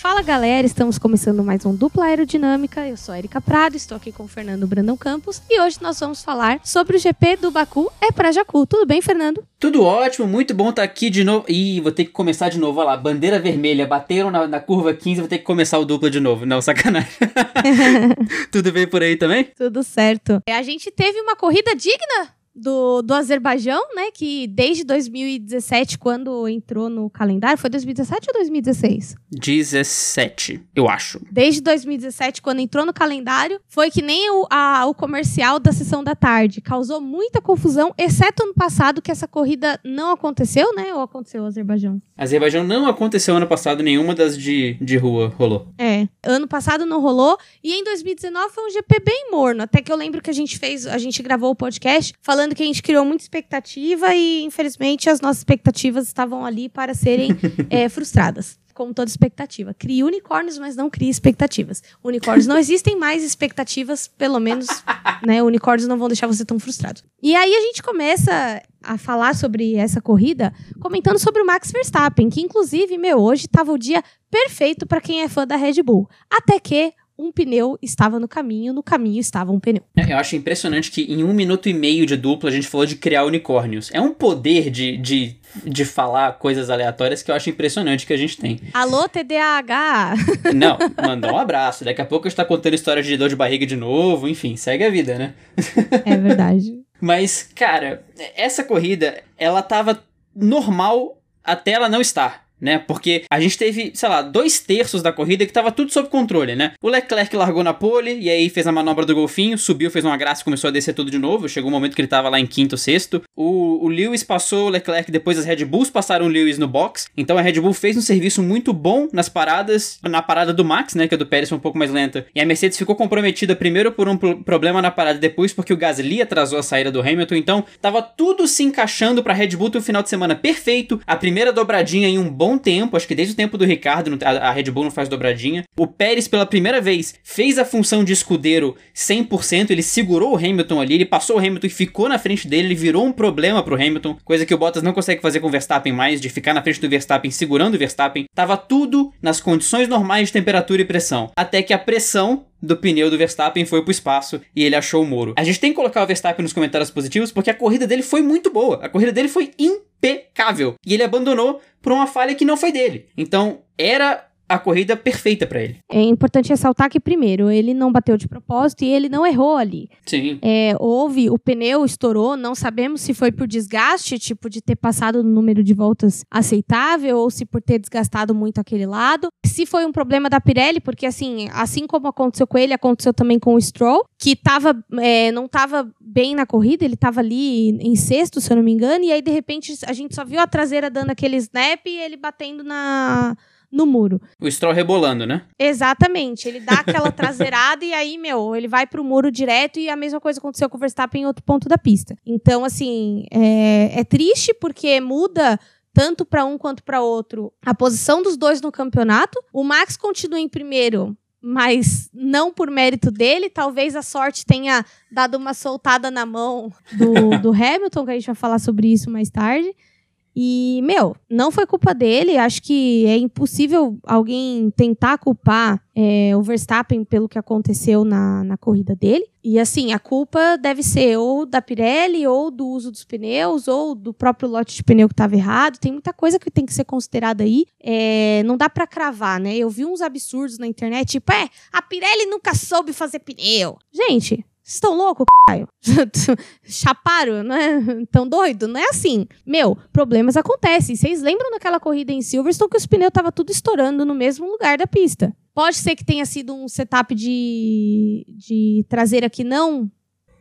Fala galera, estamos começando mais um Dupla Aerodinâmica. Eu sou a Erika Prado, estou aqui com o Fernando Brandão Campos e hoje nós vamos falar sobre o GP do Baku é pra Jacu. Tudo bem, Fernando? Tudo ótimo, muito bom estar aqui de novo. Ih, vou ter que começar de novo. Olha lá, bandeira vermelha, bateram na, na curva 15, vou ter que começar o dupla de novo. Não, sacanagem. Tudo bem por aí também? Tudo certo. A gente teve uma corrida digna do, do Azerbaijão, né? Que desde 2017, quando entrou no calendário, foi 2017 ou 2016? 17, eu acho. Desde 2017, quando entrou no calendário, foi que nem o, a, o comercial da sessão da tarde. Causou muita confusão, exceto ano passado, que essa corrida não aconteceu, né? Ou aconteceu o Azerbaijão? Azerbaijão não aconteceu ano passado, nenhuma das de, de rua rolou. É, ano passado não rolou. E em 2019 foi um GP bem morno. Até que eu lembro que a gente fez, a gente gravou o podcast falando que a gente criou muita expectativa e, infelizmente, as nossas expectativas estavam ali para serem é, frustradas. Como toda expectativa. Crie unicórnios, mas não crie expectativas. Unicórnios não existem mais expectativas, pelo menos, né? Unicórnios não vão deixar você tão frustrado. E aí a gente começa a falar sobre essa corrida comentando sobre o Max Verstappen, que inclusive, meu, hoje estava o dia perfeito para quem é fã da Red Bull. Até que um pneu estava no caminho, no caminho estava um pneu. Eu acho impressionante que em um minuto e meio de dupla a gente falou de criar unicórnios. É um poder de, de, de falar coisas aleatórias que eu acho impressionante que a gente tem. Alô, TDAH! Não, mandou um abraço. Daqui a pouco a gente tá contando história de dor de barriga de novo, enfim, segue a vida, né? É verdade. Mas, cara, essa corrida, ela tava normal até ela não estar né? Porque a gente teve, sei lá, dois terços da corrida que tava tudo sob controle, né? O Leclerc largou na pole e aí fez a manobra do golfinho, subiu, fez uma graça e começou a descer tudo de novo. Chegou um momento que ele tava lá em quinto, sexto. O, o Lewis passou o Leclerc depois as Red Bulls passaram o Lewis no box. Então a Red Bull fez um serviço muito bom nas paradas, na parada do Max, né? Que a do Pérez foi um pouco mais lenta. E a Mercedes ficou comprometida primeiro por um problema na parada, depois porque o Gasly atrasou a saída do Hamilton. Então tava tudo se encaixando pra Red Bull ter um final de semana perfeito. A primeira dobradinha em um bom bom tempo, acho que desde o tempo do Ricardo, a Red Bull não faz dobradinha. O Pérez, pela primeira vez, fez a função de escudeiro 100%, ele segurou o Hamilton ali, ele passou o Hamilton e ficou na frente dele, ele virou um problema pro Hamilton, coisa que o Bottas não consegue fazer com o Verstappen mais, de ficar na frente do Verstappen segurando o Verstappen. Tava tudo nas condições normais de temperatura e pressão. Até que a pressão do pneu do Verstappen foi pro espaço e ele achou o muro. A gente tem que colocar o Verstappen nos comentários positivos porque a corrida dele foi muito boa. A corrida dele foi impecável. E ele abandonou por uma falha que não foi dele. Então, era a corrida perfeita para ele. É importante ressaltar que, primeiro, ele não bateu de propósito e ele não errou ali. Sim. É, houve, o pneu estourou, não sabemos se foi por desgaste, tipo, de ter passado no número de voltas aceitável ou se por ter desgastado muito aquele lado. Se foi um problema da Pirelli, porque, assim, assim como aconteceu com ele, aconteceu também com o Stroll, que tava, é, não estava bem na corrida, ele estava ali em sexto, se eu não me engano, e aí, de repente, a gente só viu a traseira dando aquele snap e ele batendo na no muro. O Stroll rebolando, né? Exatamente. Ele dá aquela traseirada e aí, meu, ele vai pro muro direto e a mesma coisa aconteceu com o Verstappen em outro ponto da pista. Então, assim, é, é triste porque muda tanto para um quanto para outro a posição dos dois no campeonato. O Max continua em primeiro, mas não por mérito dele. Talvez a sorte tenha dado uma soltada na mão do, do Hamilton, que a gente vai falar sobre isso mais tarde. E, meu, não foi culpa dele. Acho que é impossível alguém tentar culpar é, o Verstappen pelo que aconteceu na, na corrida dele. E, assim, a culpa deve ser ou da Pirelli, ou do uso dos pneus, ou do próprio lote de pneu que estava errado. Tem muita coisa que tem que ser considerada aí. É, não dá para cravar, né? Eu vi uns absurdos na internet, tipo, é, a Pirelli nunca soube fazer pneu. Gente, estão loucos, caralho? Chaparam, não é? Tão doido? Não é assim. Meu, problemas acontecem. Vocês lembram daquela corrida em Silverstone que os pneus estavam tudo estourando no mesmo lugar da pista? Pode ser que tenha sido um setup de, de traseira que não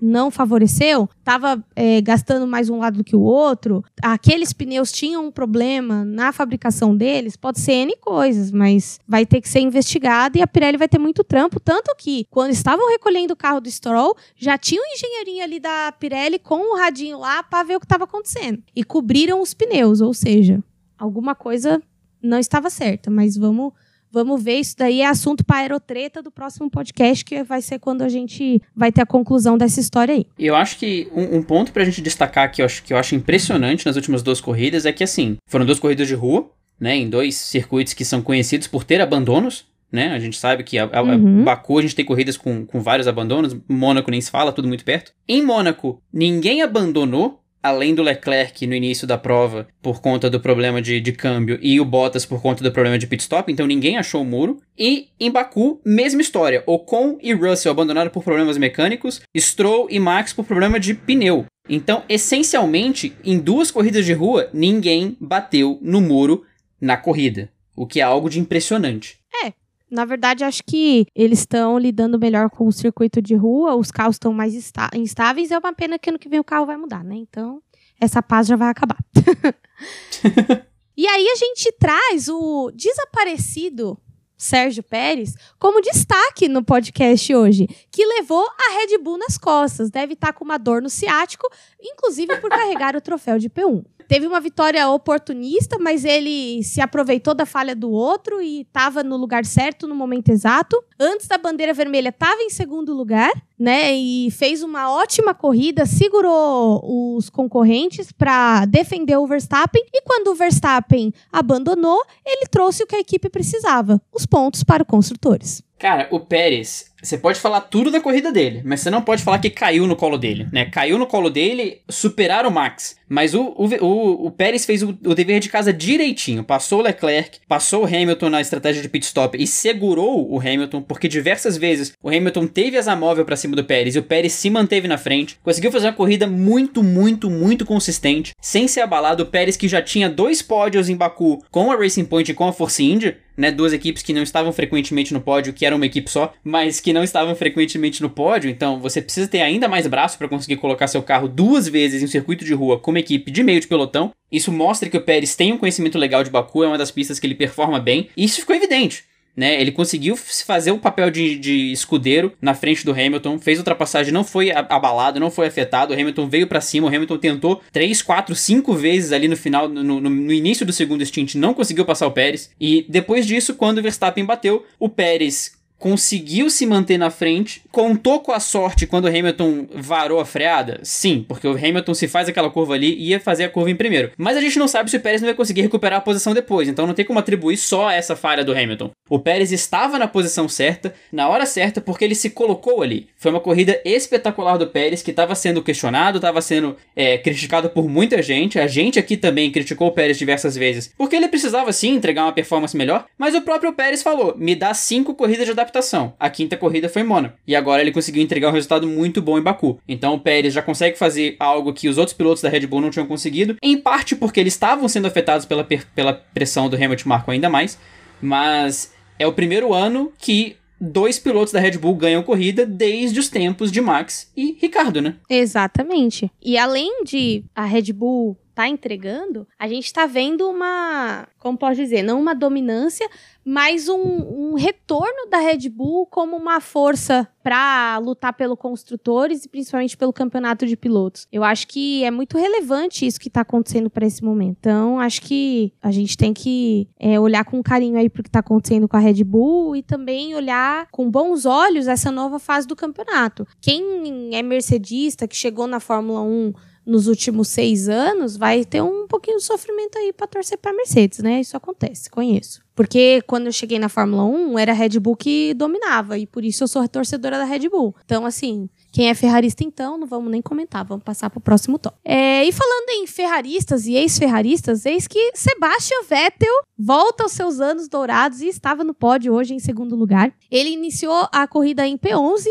não favoreceu, estava é, gastando mais um lado do que o outro, aqueles pneus tinham um problema na fabricação deles, pode ser N coisas, mas vai ter que ser investigado e a Pirelli vai ter muito trampo, tanto que quando estavam recolhendo o carro do Stroll, já tinha um engenheirinho ali da Pirelli com o radinho lá para ver o que estava acontecendo. E cobriram os pneus, ou seja, alguma coisa não estava certa, mas vamos Vamos ver, isso daí é assunto para aerotreta do próximo podcast, que vai ser quando a gente vai ter a conclusão dessa história aí. Eu acho que um, um ponto pra gente destacar que eu, acho, que eu acho impressionante nas últimas duas corridas é que, assim, foram duas corridas de rua, né, em dois circuitos que são conhecidos por ter abandonos, né? A gente sabe que a, a, uhum. Baku a gente tem corridas com, com vários abandonos, Mônaco nem se fala, tudo muito perto. Em Mônaco, ninguém abandonou, além do Leclerc no início da prova por conta do problema de, de câmbio e o Bottas por conta do problema de pit stop, então ninguém achou o muro. E em Baku, mesma história. Ocon e Russell abandonaram por problemas mecânicos, Stroll e Max por problema de pneu. Então, essencialmente, em duas corridas de rua, ninguém bateu no muro na corrida, o que é algo de impressionante. É, na verdade, acho que eles estão lidando melhor com o circuito de rua, os carros estão mais instáveis. É uma pena que ano que vem o carro vai mudar, né? Então, essa paz já vai acabar. e aí a gente traz o desaparecido Sérgio Pérez como destaque no podcast hoje, que levou a Red Bull nas costas. Deve estar com uma dor no ciático, inclusive por carregar o troféu de P1 teve uma vitória oportunista, mas ele se aproveitou da falha do outro e estava no lugar certo no momento exato. Antes da bandeira vermelha, estava em segundo lugar, né? E fez uma ótima corrida, segurou os concorrentes para defender o Verstappen. E quando o Verstappen abandonou, ele trouxe o que a equipe precisava: os pontos para os construtores. Cara, o Pérez, você pode falar tudo da corrida dele, mas você não pode falar que caiu no colo dele, né? Caiu no colo dele, superar o Max. Mas o, o, o, Pérez fez o, o, dever de casa direitinho. Passou o Leclerc, passou o Hamilton na estratégia de pit stop e segurou o Hamilton, porque diversas vezes o Hamilton teve asa móvel para cima do Pérez e o Pérez se manteve na frente. Conseguiu fazer uma corrida muito, muito, muito consistente, sem ser abalado. O Pérez que já tinha dois pódios em Baku com a Racing Point e com a Force India, né, duas equipes que não estavam frequentemente no pódio, que era uma equipe só, mas que não estavam frequentemente no pódio, então você precisa ter ainda mais braço para conseguir colocar seu carro duas vezes em um circuito de rua com uma equipe de meio de pelotão. Isso mostra que o Pérez tem um conhecimento legal de Baku, é uma das pistas que ele performa bem, e isso ficou evidente né? Ele conseguiu fazer o papel de, de escudeiro na frente do Hamilton, fez ultrapassagem, não foi abalado, não foi afetado. O Hamilton veio para cima, o Hamilton tentou 3, 4, 5 vezes ali no final, no, no, no, início do segundo stint, não conseguiu passar o Pérez. E depois disso, quando o Verstappen bateu, o Pérez conseguiu se manter na frente, contou com a sorte quando o Hamilton varou a freada? Sim, porque o Hamilton se faz aquela curva ali ia fazer a curva em primeiro. Mas a gente não sabe se o Pérez não vai conseguir recuperar a posição depois, então não tem como atribuir só essa falha do Hamilton. O Pérez estava na posição certa, na hora certa, porque ele se colocou ali. Foi uma corrida espetacular do Pérez que estava sendo questionado, estava sendo é, criticado por muita gente. A gente aqui também criticou o Pérez diversas vezes, porque ele precisava sim entregar uma performance melhor, mas o próprio Pérez falou: me dá cinco corridas de adaptação. A quinta corrida foi Mônaco. E agora ele conseguiu entregar um resultado muito bom em Baku. Então o Pérez já consegue fazer algo que os outros pilotos da Red Bull não tinham conseguido, em parte porque eles estavam sendo afetados pela, pela pressão do Hamilton Marco ainda mais, mas é o primeiro ano que dois pilotos da Red Bull ganham corrida desde os tempos de Max e Ricardo, né? Exatamente. E além de a Red Bull tá entregando, a gente está vendo uma, como pode dizer, não uma dominância, mas um, um retorno da Red Bull como uma força para lutar pelo construtores e principalmente pelo campeonato de pilotos. Eu acho que é muito relevante isso que está acontecendo para esse momento. Então, acho que a gente tem que é, olhar com carinho aí para que está acontecendo com a Red Bull e também olhar com bons olhos essa nova fase do campeonato. Quem é mercedista, que chegou na Fórmula 1 nos últimos seis anos, vai ter um pouquinho de sofrimento aí para torcer para Mercedes, né? Isso acontece, conheço. Porque quando eu cheguei na Fórmula 1, era a Red Bull que dominava, e por isso eu sou torcedora da Red Bull. Então, assim, quem é ferrarista, então, não vamos nem comentar, vamos passar para o próximo top. É, e falando em ferraristas e ex-ferraristas, eis que Sebastian Vettel volta aos seus anos dourados e estava no pódio hoje em segundo lugar. Ele iniciou a corrida em P11,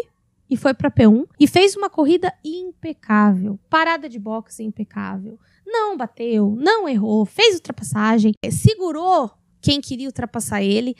e foi para P1 e fez uma corrida impecável. Parada de boxe impecável. Não bateu, não errou, fez ultrapassagem, segurou quem queria ultrapassar ele.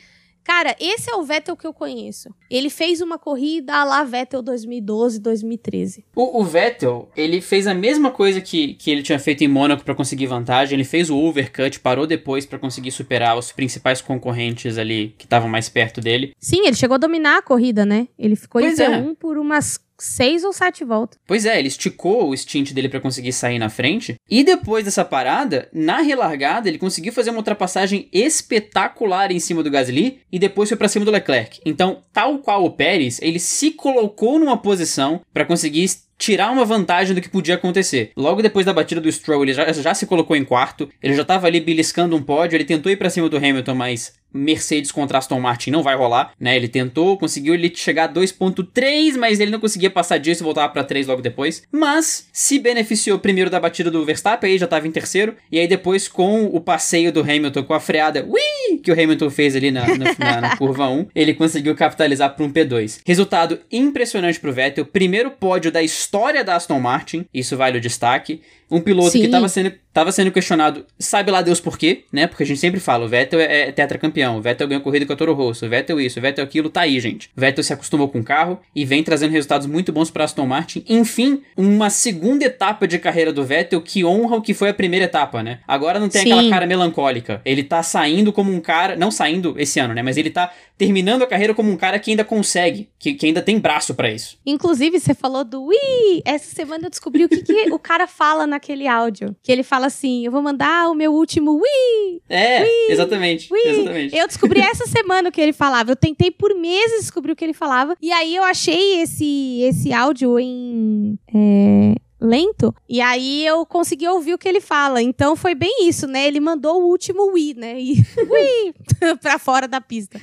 Cara, esse é o Vettel que eu conheço. Ele fez uma corrida a lá Vettel 2012, 2013. O, o Vettel, ele fez a mesma coisa que, que ele tinha feito em Mônaco para conseguir vantagem. Ele fez o overcut, parou depois para conseguir superar os principais concorrentes ali que estavam mais perto dele. Sim, ele chegou a dominar a corrida, né? Ele ficou pois em P1 é. por umas seis ou sete voltas. Pois é, ele esticou o stint dele para conseguir sair na frente. E depois dessa parada, na relargada, ele conseguiu fazer uma ultrapassagem espetacular em cima do Gasly e depois foi para cima do Leclerc. Então, tal qual o Pérez, ele se colocou numa posição para conseguir tirar uma vantagem do que podia acontecer. Logo depois da batida do Stroll, ele já, já se colocou em quarto, ele já estava ali beliscando um pódio, ele tentou ir para cima do Hamilton, mas Mercedes contra Aston Martin não vai rolar, né? Ele tentou, conseguiu ele chegar a 2.3, mas ele não conseguia passar disso e voltava para 3 logo depois. Mas se beneficiou primeiro da batida do Verstappen, aí já estava em terceiro, e aí depois com o passeio do Hamilton com a freada, ui, que o Hamilton fez ali na, na, na curva 1, ele conseguiu capitalizar para um P2. Resultado impressionante pro Vettel, primeiro pódio da história da Aston Martin, isso vale o destaque. Um piloto Sim. que estava sendo, tava sendo questionado, sabe lá Deus por quê, né? Porque a gente sempre fala, o Vettel é, é tetracampeão, o Vettel ganhou corrida com a Toro Rosso, o Vettel isso, o Vettel aquilo, tá aí, gente. O Vettel se acostumou com o carro e vem trazendo resultados muito bons para Aston Martin. Enfim, uma segunda etapa de carreira do Vettel que honra o que foi a primeira etapa, né? Agora não tem Sim. aquela cara melancólica. Ele tá saindo como um cara, não saindo esse ano, né? Mas ele tá terminando a carreira como um cara que ainda consegue, que, que ainda tem braço para isso. Inclusive, você falou do Ui! Essa semana eu descobri o que, que o cara fala na naquele áudio. Que ele fala assim: eu vou mandar o meu último Wii! É, exatamente, Wii. exatamente. Eu descobri essa semana o que ele falava. Eu tentei por meses descobrir o que ele falava. E aí eu achei esse, esse áudio em. É, lento. E aí eu consegui ouvir o que ele fala. Então foi bem isso, né? Ele mandou o último Wii, né? E Wii pra fora da pista.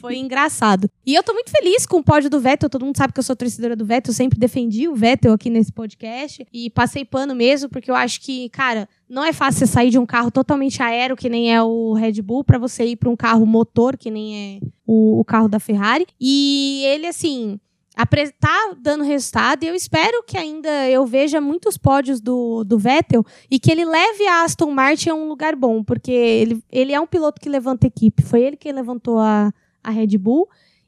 Foi engraçado. E eu tô muito feliz com o pódio do Vettel. Todo mundo sabe que eu sou torcedora do Vettel. Eu sempre defendi o Vettel aqui nesse podcast. E passei pano mesmo, porque eu acho que, cara, não é fácil você sair de um carro totalmente aéreo, que nem é o Red Bull, para você ir para um carro motor, que nem é o, o carro da Ferrari. E ele, assim, tá dando resultado e eu espero que ainda eu veja muitos pódios do, do Vettel e que ele leve a Aston Martin a um lugar bom, porque ele, ele é um piloto que levanta equipe. Foi ele que levantou a, a Red Bull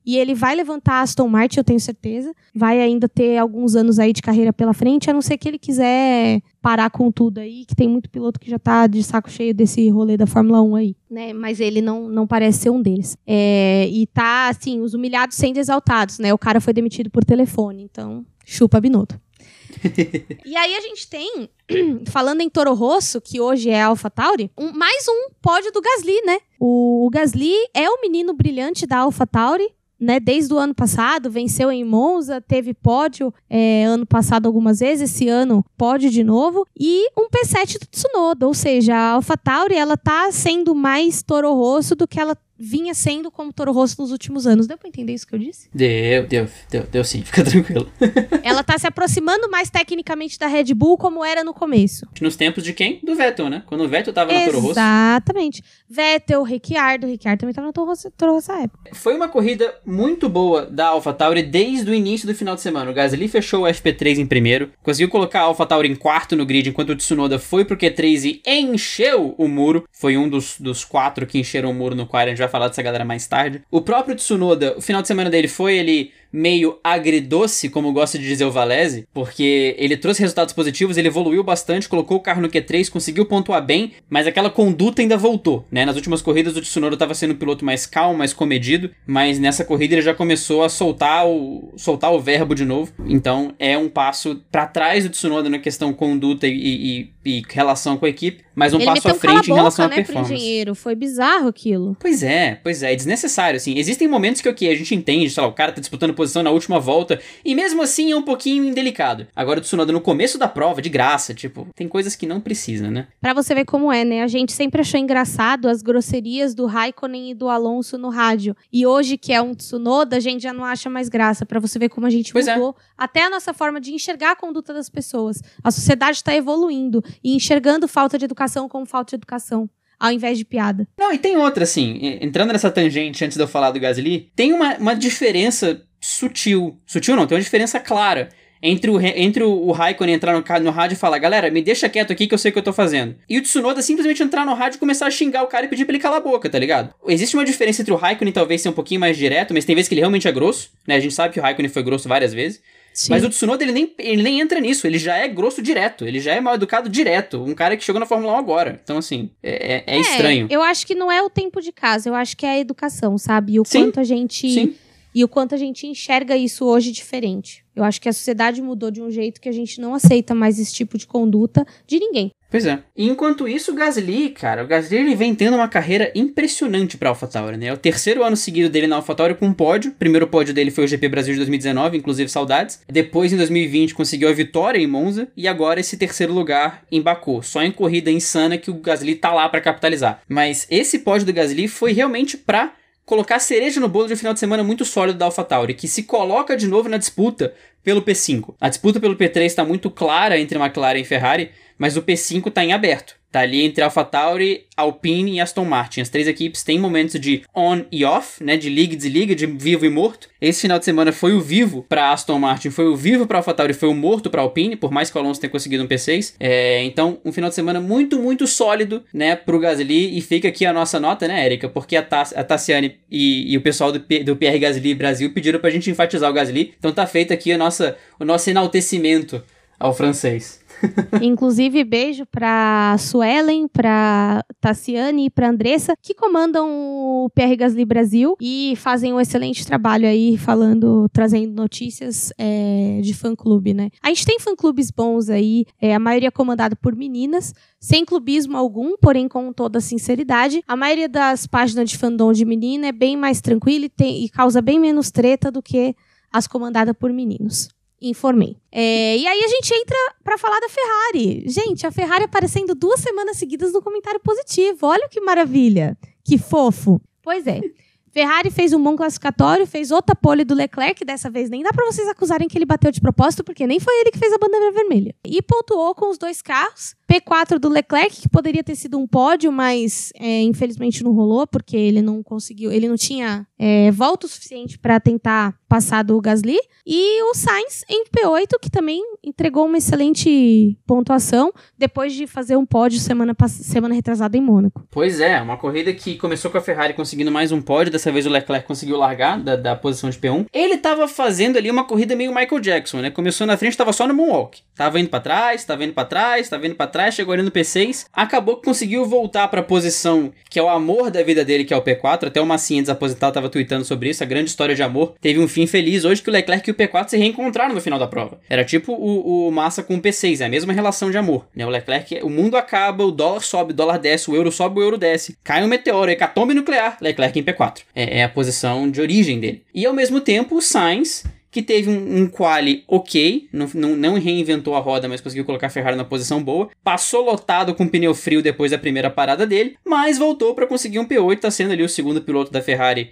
e ele vai levantar a Aston Martin, eu tenho certeza. Vai ainda ter alguns anos aí de carreira pela frente, a não ser que ele quiser parar com tudo aí, que tem muito piloto que já tá de saco cheio desse rolê da Fórmula 1 aí, né? Mas ele não, não parece ser um deles. É, e tá, assim, os humilhados sendo exaltados, né? O cara foi demitido por telefone, então chupa Binotto. e aí a gente tem, falando em Toro Rosso, que hoje é Alpha Tauri, um, mais um pódio do Gasly, né? O, o Gasly é o menino brilhante da Alpha Tauri, né, desde o ano passado, venceu em Monza, teve pódio é, ano passado algumas vezes, esse ano pódio de novo, e um P7 do Tsunoda, ou seja, a AlphaTauri ela tá sendo mais Toro Rosso do que ela vinha sendo como Toro Rosso nos últimos anos. Deu pra entender isso que eu disse? Deu, deu, deu, deu sim, fica tranquilo. Ela tá se aproximando mais tecnicamente da Red Bull como era no começo. Nos tempos de quem? Do Vettel, né? Quando o Vettel tava na Toro Rosso. Exatamente. Vettel, Ricciardo, Ricciardo também tava na Toro Rosso, Toro Rosso época. Foi uma corrida muito boa da AlphaTauri desde o início do final de semana. O Gasly fechou o FP3 em primeiro, conseguiu colocar a AlphaTauri em quarto no grid, enquanto o Tsunoda foi pro Q3 e encheu o muro. Foi um dos, dos quatro que encheram o muro no qual gente falar dessa galera mais tarde. O próprio Tsunoda, o final de semana dele foi ele meio agridoce, como gosta de dizer o Valese, porque ele trouxe resultados positivos, ele evoluiu bastante, colocou o carro no Q3, conseguiu pontuar bem, mas aquela conduta ainda voltou, né? Nas últimas corridas o Tsunoda estava sendo um piloto mais calmo, mais comedido, mas nessa corrida ele já começou a soltar o, soltar o verbo de novo. Então é um passo para trás do Tsunoda na questão conduta e, e, e relação com a equipe, mas um ele passo à frente em relação à né, performance. Pro engenheiro. Foi bizarro aquilo. Pois é, pois é, é desnecessário, assim. Existem momentos que okay, a gente entende, sei lá, o cara tá disputando posição na última volta, e mesmo assim é um pouquinho indelicado. Agora o Tsunoda no começo da prova, de graça, tipo, tem coisas que não precisa, né? Pra você ver como é, né? A gente sempre achou engraçado as grosserias do Raikkonen e do Alonso no rádio. E hoje, que é um Tsunoda, a gente já não acha mais graça. para você ver como a gente pois é. mudou é. até a nossa forma de enxergar a conduta das pessoas. A sociedade tá evoluindo e enxergando falta de educação como falta de educação ao invés de piada. Não, e tem outra, assim, entrando nessa tangente antes de eu falar do Gasly, tem uma, uma diferença sutil. Sutil não, tem uma diferença clara entre o, entre o, Raikkonen entrar no, no rádio e falar, galera, me deixa quieto aqui que eu sei o que eu tô fazendo. E o Tsunoda simplesmente entrar no rádio e começar a xingar o cara e pedir pra ele calar a boca, tá ligado? Existe uma diferença entre o Raikkonen talvez ser um pouquinho mais direto, mas tem vezes que ele realmente é grosso, né? A gente sabe que o Raikkonen foi grosso várias vezes. Sim. Mas o Tsunoda, ele nem, ele nem entra nisso. Ele já é grosso direto. Ele já é mal educado direto. Um cara que chegou na Fórmula 1 agora. Então, assim, é, é, é estranho. Eu acho que não é o tempo de casa. Eu acho que é a educação, sabe? E o Sim. quanto a gente... Sim E o quanto a gente enxerga isso hoje diferente. Eu acho que a sociedade mudou de um jeito que a gente não aceita mais esse tipo de conduta de ninguém. Pois é. Enquanto isso, o Gasly, cara, o Gasly ele vem tendo uma carreira impressionante pra AlphaTauri, né? É o terceiro ano seguido dele na AlphaTauri com um pódio. O primeiro pódio dele foi o GP Brasil de 2019, inclusive saudades. Depois, em 2020, conseguiu a vitória em Monza. E agora esse terceiro lugar em Baku. Só em corrida insana que o Gasly tá lá para capitalizar. Mas esse pódio do Gasly foi realmente pra colocar cereja no bolo de um final de semana muito sólido da AlphaTauri, que se coloca de novo na disputa pelo P5. A disputa pelo P3 está muito clara entre McLaren e Ferrari, mas o P5 está em aberto. Tá ali entre AlphaTauri, Alpine e Aston Martin. As três equipes têm momentos de on e off, né, de liga e desliga, de vivo e morto. Esse final de semana foi o vivo para Aston Martin, foi o vivo para AlphaTauri, foi o morto para Alpine, por mais que o Alonso tenha conseguido um P6. É, então, um final de semana muito, muito sólido, né, pro Gasly. E fica aqui a nossa nota, né, Érica? Porque a, Tass a Tassiane e, e, o pessoal do, do PR Gasly Brasil pediram pra gente enfatizar o Gasly. Então tá feito aqui a nossa, o nosso enaltecimento ao francês. Inclusive, beijo pra Suelen, pra Tassiane e pra Andressa, que comandam o PR Gasly Brasil e fazem um excelente trabalho aí, falando, trazendo notícias é, de fã-clube, né? A gente tem fã-clubes bons aí, é, a maioria comandado por meninas, sem clubismo algum, porém com toda sinceridade. A maioria das páginas de fandom de menina é bem mais tranquila e, tem, e causa bem menos treta do que as comandadas por meninos informei. É, e aí a gente entra para falar da Ferrari. Gente, a Ferrari aparecendo duas semanas seguidas no comentário positivo. Olha que maravilha. Que fofo. Pois é. Ferrari fez um bom classificatório, fez outra pole do Leclerc, dessa vez nem dá para vocês acusarem que ele bateu de propósito, porque nem foi ele que fez a bandeira vermelha. E pontuou com os dois carros. P4 do Leclerc, que poderia ter sido um pódio, mas é, infelizmente não rolou, porque ele não conseguiu, ele não tinha é, volta o suficiente para tentar passar do Gasly. E o Sainz em P8, que também entregou uma excelente pontuação depois de fazer um pódio semana, semana retrasada em Mônaco. Pois é, uma corrida que começou com a Ferrari conseguindo mais um pódio, dessa vez o Leclerc conseguiu largar da, da posição de P1. Ele estava fazendo ali uma corrida meio Michael Jackson, né? Começou na frente, estava só no moonwalk. Tava indo para trás, tava indo para trás, tava indo para trás chegou ali no P6, acabou que conseguiu voltar para a posição que é o amor da vida dele, que é o P4. Até o Massinha desaposentado estava tweetando sobre isso. A grande história de amor teve um fim feliz hoje que o Leclerc e o P4 se reencontraram no final da prova. Era tipo o, o Massa com o P6, é a mesma relação de amor. Né? O Leclerc, o mundo acaba, o dólar sobe, o dólar desce, o euro sobe, o euro desce. Cai um meteoro, hecatombe nuclear, Leclerc em P4. É, é a posição de origem dele. E ao mesmo tempo, o Sainz que teve um, um quali ok, não, não, não, reinventou a roda, mas conseguiu colocar a Ferrari na posição boa. Passou lotado com pneu frio depois da primeira parada dele, mas voltou para conseguir um P8, tá sendo ali o segundo piloto da Ferrari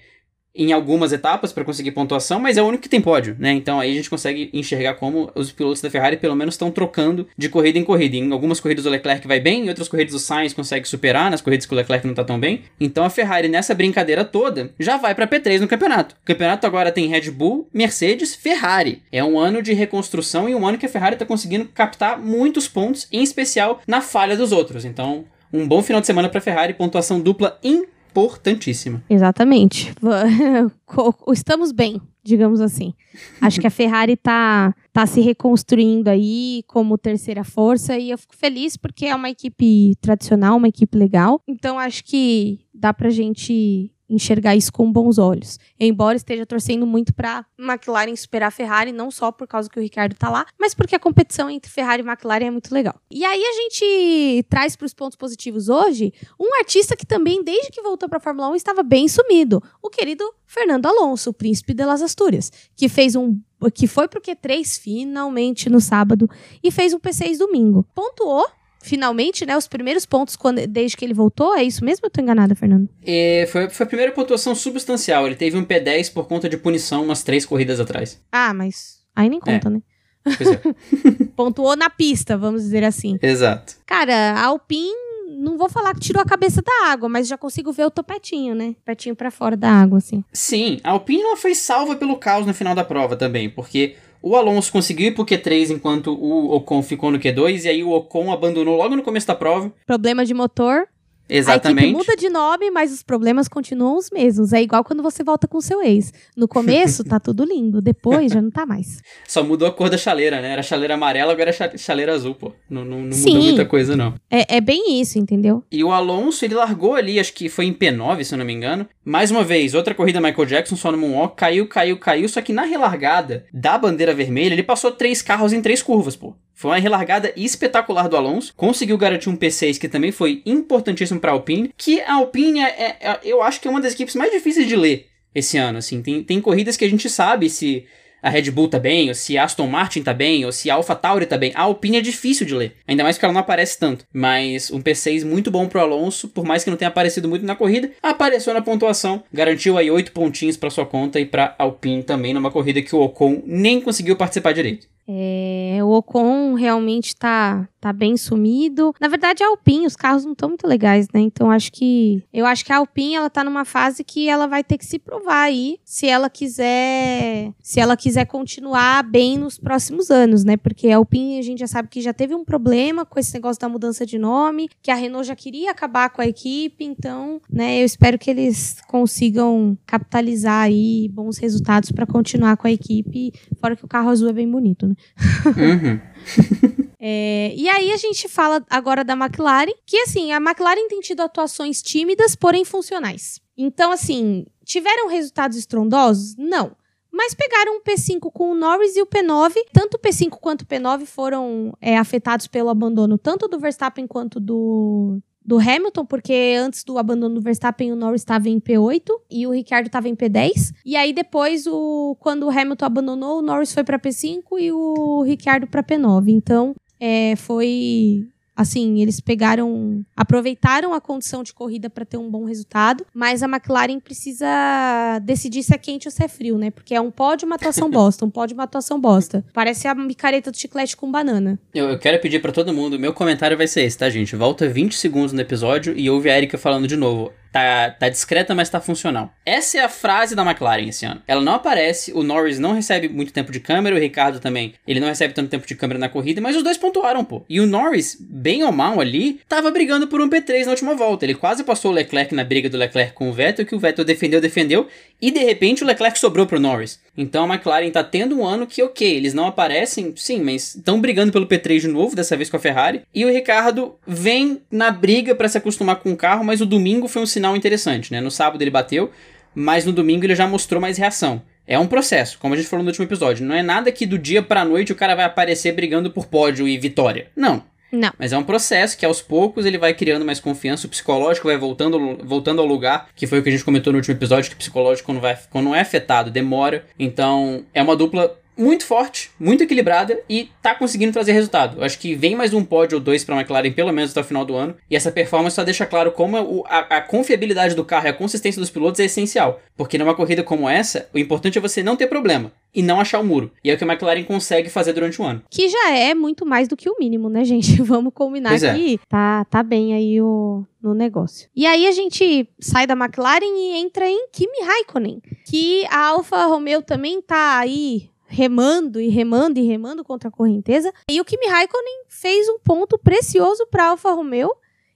em algumas etapas para conseguir pontuação, mas é o único que tem pódio, né? Então aí a gente consegue enxergar como os pilotos da Ferrari pelo menos estão trocando de corrida em corrida. Em algumas corridas o Leclerc vai bem, em outras corridas o Sainz consegue superar, nas corridas que o Leclerc não tá tão bem. Então a Ferrari nessa brincadeira toda já vai para P3 no campeonato. O campeonato agora tem Red Bull, Mercedes, Ferrari. É um ano de reconstrução e um ano que a Ferrari tá conseguindo captar muitos pontos, em especial na falha dos outros. Então, um bom final de semana para Ferrari, pontuação dupla em importantíssima. Exatamente. Estamos bem, digamos assim. Acho que a Ferrari está tá se reconstruindo aí como terceira força e eu fico feliz porque é uma equipe tradicional, uma equipe legal. Então acho que dá pra gente enxergar isso com bons olhos. Embora esteja torcendo muito para McLaren superar a Ferrari, não só por causa que o Ricardo tá lá, mas porque a competição entre Ferrari e McLaren é muito legal. E aí a gente traz para os pontos positivos hoje um artista que também desde que voltou para a Fórmula 1 estava bem sumido, o querido Fernando Alonso, o príncipe de las Astúrias, que fez um que foi pro Q3 finalmente no sábado e fez um P6 domingo. Pontuou finalmente, né, os primeiros pontos quando, desde que ele voltou. É isso mesmo ou eu tô enganada, Fernando? É, foi, foi a primeira pontuação substancial. Ele teve um P10 por conta de punição umas três corridas atrás. Ah, mas aí nem conta, é. né? É. Pontuou na pista, vamos dizer assim. Exato. Cara, a Alpine, não vou falar que tirou a cabeça da água, mas já consigo ver o topetinho, né? Petinho para fora da água, assim. Sim, a Alpine ela foi salva pelo caos no final da prova também, porque o Alonso conseguiu ir pro Q3 enquanto o Ocon ficou no Q2, e aí o Ocon abandonou logo no começo da prova. Problema de motor. Exatamente. A equipe muda de nome, mas os problemas continuam os mesmos. É igual quando você volta com seu ex. No começo tá tudo lindo, depois já não tá mais. Só mudou a cor da chaleira, né? Era chaleira amarela, agora é chaleira azul, pô. Não, não, não mudou muita coisa, não. É, é bem isso, entendeu? E o Alonso, ele largou ali, acho que foi em P9, se eu não me engano. Mais uma vez, outra corrida Michael Jackson, só no Moonwalk, caiu, caiu, caiu. Só que na relargada da bandeira vermelha, ele passou três carros em três curvas, pô. Foi uma relargada espetacular do Alonso. Conseguiu garantir um P6 que também foi importantíssimo para a Alpine. Que a Alpine, é, é, eu acho que é uma das equipes mais difíceis de ler esse ano. Assim, tem, tem corridas que a gente sabe se a Red Bull tá bem, ou se a Aston Martin tá bem, ou se a AlphaTauri tá bem. A Alpine é difícil de ler, ainda mais porque ela não aparece tanto. Mas um P6 muito bom pro Alonso, por mais que não tenha aparecido muito na corrida, apareceu na pontuação, garantiu aí 8 pontinhos para sua conta e para Alpine também numa corrida que o Ocon nem conseguiu participar direito. É, o Ocon realmente tá, tá bem sumido. Na verdade, a Alpine, os carros não estão muito legais, né? Então acho que. Eu acho que a Alpine ela tá numa fase que ela vai ter que se provar aí se ela quiser. Se ela quiser continuar bem nos próximos anos, né? Porque a Alpine a gente já sabe que já teve um problema com esse negócio da mudança de nome, que a Renault já queria acabar com a equipe, então, né, eu espero que eles consigam capitalizar aí bons resultados para continuar com a equipe, fora que o carro azul é bem bonito, né? Uhum. É, e aí a gente fala agora da McLaren, que assim, a McLaren tem tido atuações tímidas, porém funcionais. Então, assim, tiveram resultados estrondosos? Não. Mas pegaram um P5 com o Norris e o P9. Tanto o P5 quanto o P9 foram é, afetados pelo abandono tanto do Verstappen quanto do, do Hamilton, porque antes do abandono do Verstappen, o Norris estava em P8 e o Ricardo estava em P10. E aí depois, o, quando o Hamilton abandonou, o Norris foi para P5 e o Ricardo para P9. Então, é, foi Assim, eles pegaram, aproveitaram a condição de corrida para ter um bom resultado, mas a McLaren precisa decidir se é quente ou se é frio, né? Porque é um pódio, uma atuação bosta, um pódio, uma atuação bosta. Parece a micareta do chiclete com banana. Eu, eu quero pedir para todo mundo, meu comentário vai ser esse, tá, gente? Volta 20 segundos no episódio e ouve a Erika falando de novo. Tá, tá discreta, mas tá funcional. Essa é a frase da McLaren esse ano. Ela não aparece, o Norris não recebe muito tempo de câmera, o Ricardo também. Ele não recebe tanto tempo de câmera na corrida, mas os dois pontuaram, pô. E o Norris, bem ou mal ali, tava brigando por um P3 na última volta. Ele quase passou o Leclerc na briga do Leclerc com o Vettel, que o Vettel defendeu, defendeu, e de repente o Leclerc sobrou pro Norris. Então a McLaren tá tendo um ano que, ok, eles não aparecem, sim, mas estão brigando pelo P3 de novo, dessa vez com a Ferrari. E o Ricardo vem na briga para se acostumar com o carro, mas o domingo foi um sinal interessante, né? No sábado ele bateu, mas no domingo ele já mostrou mais reação. É um processo, como a gente falou no último episódio. Não é nada que do dia pra noite o cara vai aparecer brigando por pódio e vitória. Não. Não. Mas é um processo que aos poucos ele vai criando mais confiança, o psicológico vai voltando, voltando ao lugar, que foi o que a gente comentou no último episódio, que o psicológico quando, vai, quando não é afetado, demora. Então, é uma dupla muito forte, muito equilibrada e tá conseguindo trazer resultado. Eu acho que vem mais um pódio ou dois para a McLaren, pelo menos até o final do ano. E essa performance só deixa claro como a, a, confiabilidade do carro e a consistência dos pilotos é essencial. Porque numa corrida como essa, o importante é você não ter problema e não achar o muro. E é o que a McLaren consegue fazer durante o ano. Que já é muito mais do que o mínimo, né, gente? Vamos combinar pois que é. tá, tá bem aí o, no negócio. E aí a gente sai da McLaren e entra em Kimi Raikkonen, que a Alfa Romeo também tá aí remando e remando e remando contra a correnteza. E o Kimi Raikkonen fez um ponto precioso para Alfa Romeo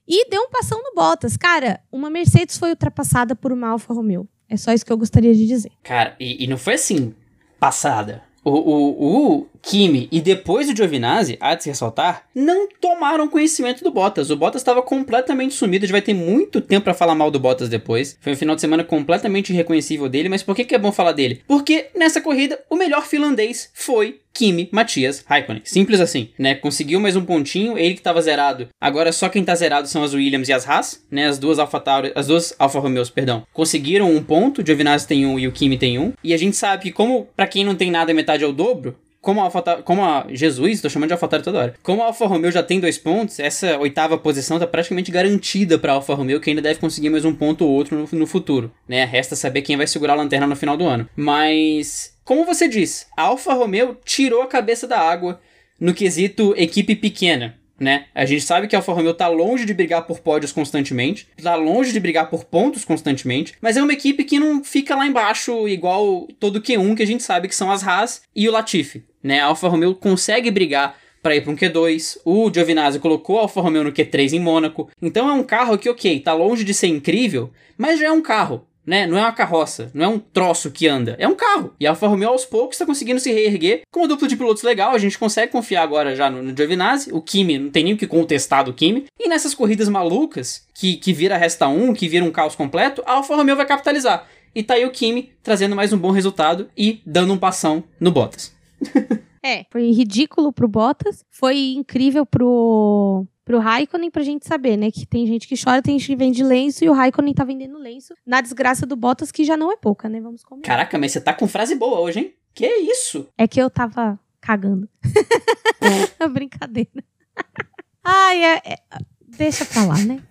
e deu um passão no Bottas. Cara, uma Mercedes foi ultrapassada por uma Alfa Romeo. É só isso que eu gostaria de dizer. Cara, e, e não foi assim, passada. O, o, o Kimi e depois o Giovinazzi, há de se ressaltar, não tomaram conhecimento do Bottas. O Bottas estava completamente sumido, a gente vai ter muito tempo para falar mal do Bottas depois. Foi um final de semana completamente irreconhecível dele, mas por que, que é bom falar dele? Porque nessa corrida o melhor finlandês foi Kimi Matias Raikkonen. Simples assim, né? Conseguiu mais um pontinho, ele que estava zerado. Agora só quem tá zerado são as Williams e as Haas, né? As duas Alfa Tauri, as duas Alfa Romeos, perdão. Conseguiram um ponto, o Giovinazzi tem um e o Kimi tem um. E a gente sabe que como para quem não tem nada metade é o dobro, como a, Alfa, como a Jesus, tô chamando de AlphaTauri toda hora. Como a Alfa Romeo já tem dois pontos, essa oitava posição tá praticamente garantida para a Alfa Romeo, que ainda deve conseguir mais um ponto ou outro no, no futuro, né? Resta saber quem vai segurar a lanterna no final do ano. Mas, como você disse, a Alfa Romeo tirou a cabeça da água no quesito equipe pequena né? A gente sabe que a Alfa Romeo tá longe de brigar por pódios constantemente, tá longe de brigar por pontos constantemente, mas é uma equipe que não fica lá embaixo igual todo Q1 que a gente sabe que são as Haas e o Latifi, né? A Alfa Romeo consegue brigar para ir para um Q2. O Giovinazzi colocou a Alfa Romeo no Q3 em Mônaco. Então é um carro que, ok, tá longe de ser incrível, mas já é um carro né? Não é uma carroça, não é um troço que anda, é um carro. E a Alfa Romeo aos poucos está conseguindo se reerguer com uma dupla de pilotos legal. A gente consegue confiar agora já no, no Giovinazzi. O Kimi, não tem nem o que contestar do Kimi. E nessas corridas malucas, que, que vira resta um, que vira um caos completo, a Alfa Romeo vai capitalizar. E tá aí o Kimi trazendo mais um bom resultado e dando um passão no Bottas. é, foi ridículo pro Bottas, foi incrível pro pro Raikkonen pra gente saber, né? Que tem gente que chora, tem gente que vende lenço e o Raikkonen tá vendendo lenço na desgraça do Bottas, que já não é pouca, né? Vamos combinar. Caraca, mas você tá com frase boa hoje, hein? Que isso? É que eu tava cagando. é brincadeira. Ai, é, é, deixa pra lá, né?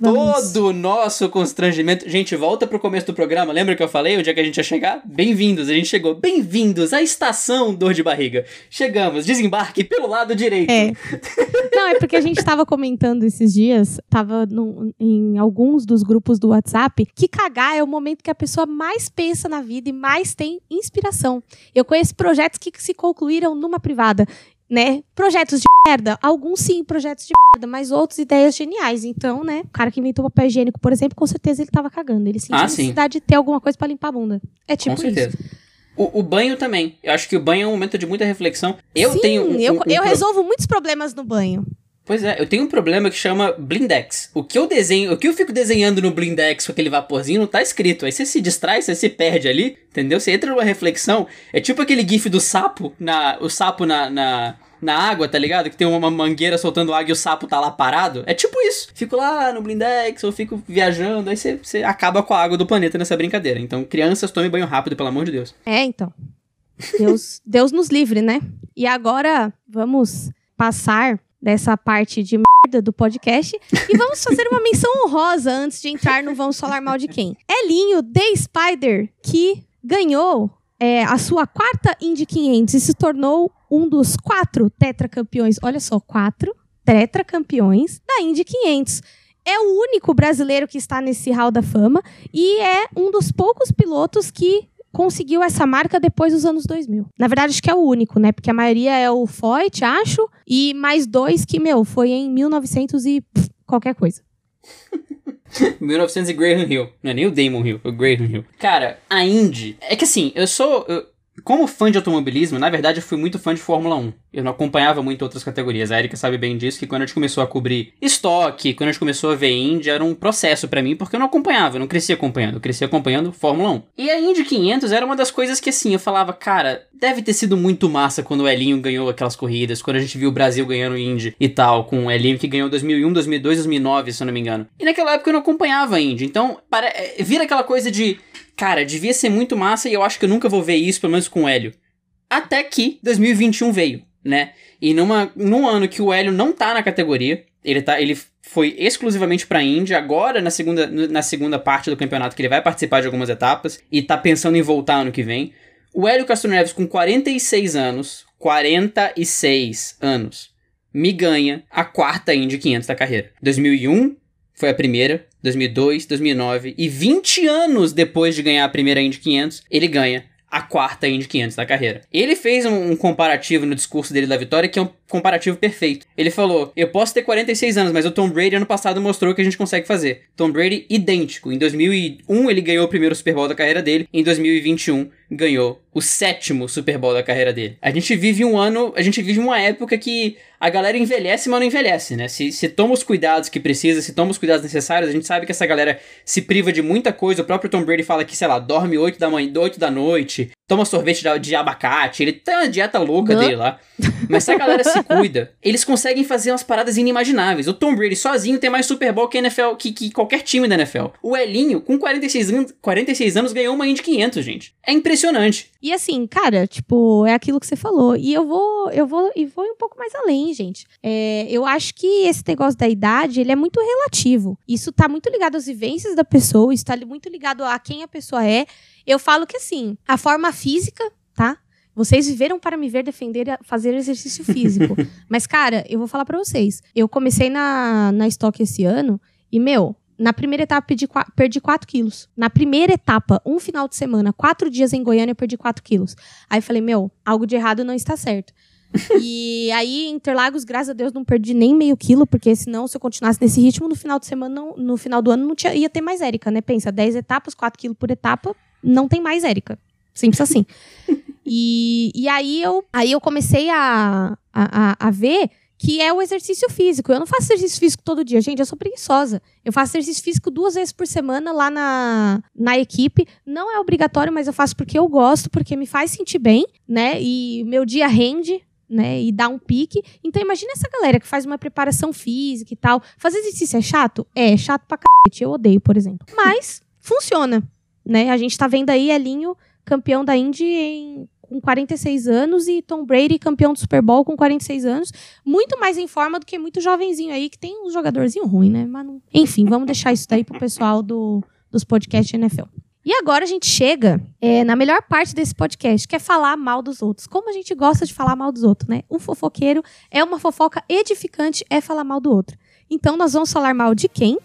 Vamos. Todo o nosso constrangimento. Gente, volta pro começo do programa. Lembra que eu falei onde é que a gente ia chegar? Bem-vindos, a gente chegou. Bem-vindos à estação Dor de Barriga. Chegamos, desembarque pelo lado direito. É. Não, é porque a gente tava comentando esses dias, tava no, em alguns dos grupos do WhatsApp, que cagar é o momento que a pessoa mais pensa na vida e mais tem inspiração. Eu conheço projetos que se concluíram numa privada né? Projetos de merda. Alguns sim, projetos de merda, mas outros ideias geniais. Então, né? O cara que inventou papel higiênico, por exemplo, com certeza ele tava cagando. Ele sentiu ah, a necessidade sim. de ter alguma coisa para limpar a bunda. É tipo com certeza. isso. O, o, banho também. Eu acho que o banho é um momento de muita reflexão. Eu sim, tenho. Um, eu, um, eu pro... resolvo muitos problemas no banho. Pois é, eu tenho um problema que chama blindex. O que eu desenho, o que eu fico desenhando no blindex com aquele vaporzinho não tá escrito. Aí você se distrai, você se perde ali, entendeu? Você entra numa reflexão. É tipo aquele gif do sapo, na, o sapo na, na, na água, tá ligado? Que tem uma mangueira soltando água e o sapo tá lá parado. É tipo isso. Fico lá no blindex, ou fico viajando, aí você, acaba com a água do planeta nessa brincadeira. Então, crianças, tomem banho rápido, pelo amor de Deus. É, então. Deus, Deus nos livre, né? E agora vamos passar dessa parte de merda do podcast e vamos fazer uma menção honrosa antes de entrar no Vamos Falar Mal de Quem. Elinho The Spider, que ganhou é, a sua quarta Indy 500 e se tornou um dos quatro tetracampeões. Olha só, quatro tetracampeões da Indy 500. É o único brasileiro que está nesse hall da fama e é um dos poucos pilotos que conseguiu essa marca depois dos anos 2000. Na verdade, acho que é o único, né? Porque a maioria é o Foyt, acho, e mais dois que, meu, foi em 1900 e pff, qualquer coisa. 1900 e Graham Hill. Não é nem o Damon Hill, o Graham Hill. Cara, a Indy. É que assim, eu sou. Eu, como fã de automobilismo, na verdade eu fui muito fã de Fórmula 1. Eu não acompanhava muito outras categorias. A Erika sabe bem disso, que quando a gente começou a cobrir estoque, quando a gente começou a ver Indy, era um processo para mim, porque eu não acompanhava, eu não crescia acompanhando. Eu crescia acompanhando Fórmula 1. E a Indy 500 era uma das coisas que, assim, eu falava, cara, deve ter sido muito massa quando o Elinho ganhou aquelas corridas, quando a gente viu o Brasil ganhando Indy e tal, com o Elinho que ganhou 2001, 2002, 2009, se eu não me engano. E naquela época eu não acompanhava a Indy. Então, para, é, vira aquela coisa de, cara, devia ser muito massa e eu acho que eu nunca vou ver isso, pelo menos com o Hélio. Até que 2021 veio, né? E numa, num ano que o Hélio não tá na categoria, ele, tá, ele foi exclusivamente pra Indy, agora na segunda, na segunda parte do campeonato que ele vai participar de algumas etapas e tá pensando em voltar ano que vem. O Hélio Castro Neves com 46 anos, 46 anos, me ganha a quarta Indy 500 da carreira. 2001 foi a primeira, 2002, 2009 e 20 anos depois de ganhar a primeira Indy 500, ele ganha a quarta Indy 500 da carreira. Ele fez um, comparativo no discurso dele da vitória que é um comparativo perfeito. Ele falou: Eu posso ter 46 anos, mas o Tom Brady ano passado mostrou que a gente consegue fazer. Tom Brady idêntico. Em 2001 ele ganhou o primeiro Super Bowl da carreira dele, em 2021 ganhou o sétimo Super Bowl da carreira dele. A gente vive um ano, a gente vive uma época que a galera envelhece, mas não envelhece, né? Se, se toma os cuidados que precisa, se toma os cuidados necessários, a gente sabe que essa galera se priva de muita coisa. O próprio Tom Brady fala que, sei lá, dorme 8 da manhã, 8 da noite, toma sorvete de, abacate, ele tem uma dieta louca dele lá. Mas se a galera se cuida, eles conseguem fazer umas paradas inimagináveis. O Tom Brady sozinho tem mais Super Bowl que, NFL, que, que qualquer time da NFL. O Elinho, com 46 anos, 46 anos, ganhou uma Indy 500, gente. É impressionante. E assim, cara, tipo, é aquilo que você falou. E eu vou, eu vou, e vou um pouco mais além, gente. É, eu acho que esse negócio da idade, ele é muito relativo. Isso tá muito ligado às vivências da pessoa, isso tá muito ligado a quem a pessoa é. Eu falo que assim, a forma física, tá? Vocês viveram para me ver defender fazer exercício físico. Mas, cara, eu vou falar para vocês. Eu comecei na, na estoque esse ano e, meu, na primeira etapa, perdi, perdi 4 quilos. Na primeira etapa, um final de semana, quatro dias em Goiânia, eu perdi 4 quilos. Aí eu falei, meu, algo de errado não está certo. e aí, Interlagos, graças a Deus, não perdi nem meio quilo, porque senão, se eu continuasse nesse ritmo, no final de semana, não, no final do ano, não tinha, ia ter mais Érica, né? Pensa, 10 etapas, 4 quilos por etapa, não tem mais Érica. Simples assim. e, e aí, eu, aí eu comecei a, a, a ver que é o exercício físico. Eu não faço exercício físico todo dia, gente, eu sou preguiçosa. Eu faço exercício físico duas vezes por semana lá na, na equipe. Não é obrigatório, mas eu faço porque eu gosto, porque me faz sentir bem, né? E meu dia rende, né? E dá um pique. Então imagina essa galera que faz uma preparação física e tal. Fazer exercício é chato? É, é chato pra cacete. Eu odeio, por exemplo. Mas funciona, né? A gente tá vendo aí Elinho campeão da Indy em com 46 anos e Tom Brady campeão do Super Bowl com 46 anos, muito mais em forma do que muito jovenzinho aí que tem um jogadorzinho ruim, né? Mas não... Enfim, vamos deixar isso daí pro pessoal do, dos podcasts NFL. E agora a gente chega é, na melhor parte desse podcast, que é falar mal dos outros. Como a gente gosta de falar mal dos outros, né? Um fofoqueiro é uma fofoca edificante, é falar mal do outro. Então nós vamos falar mal de quem?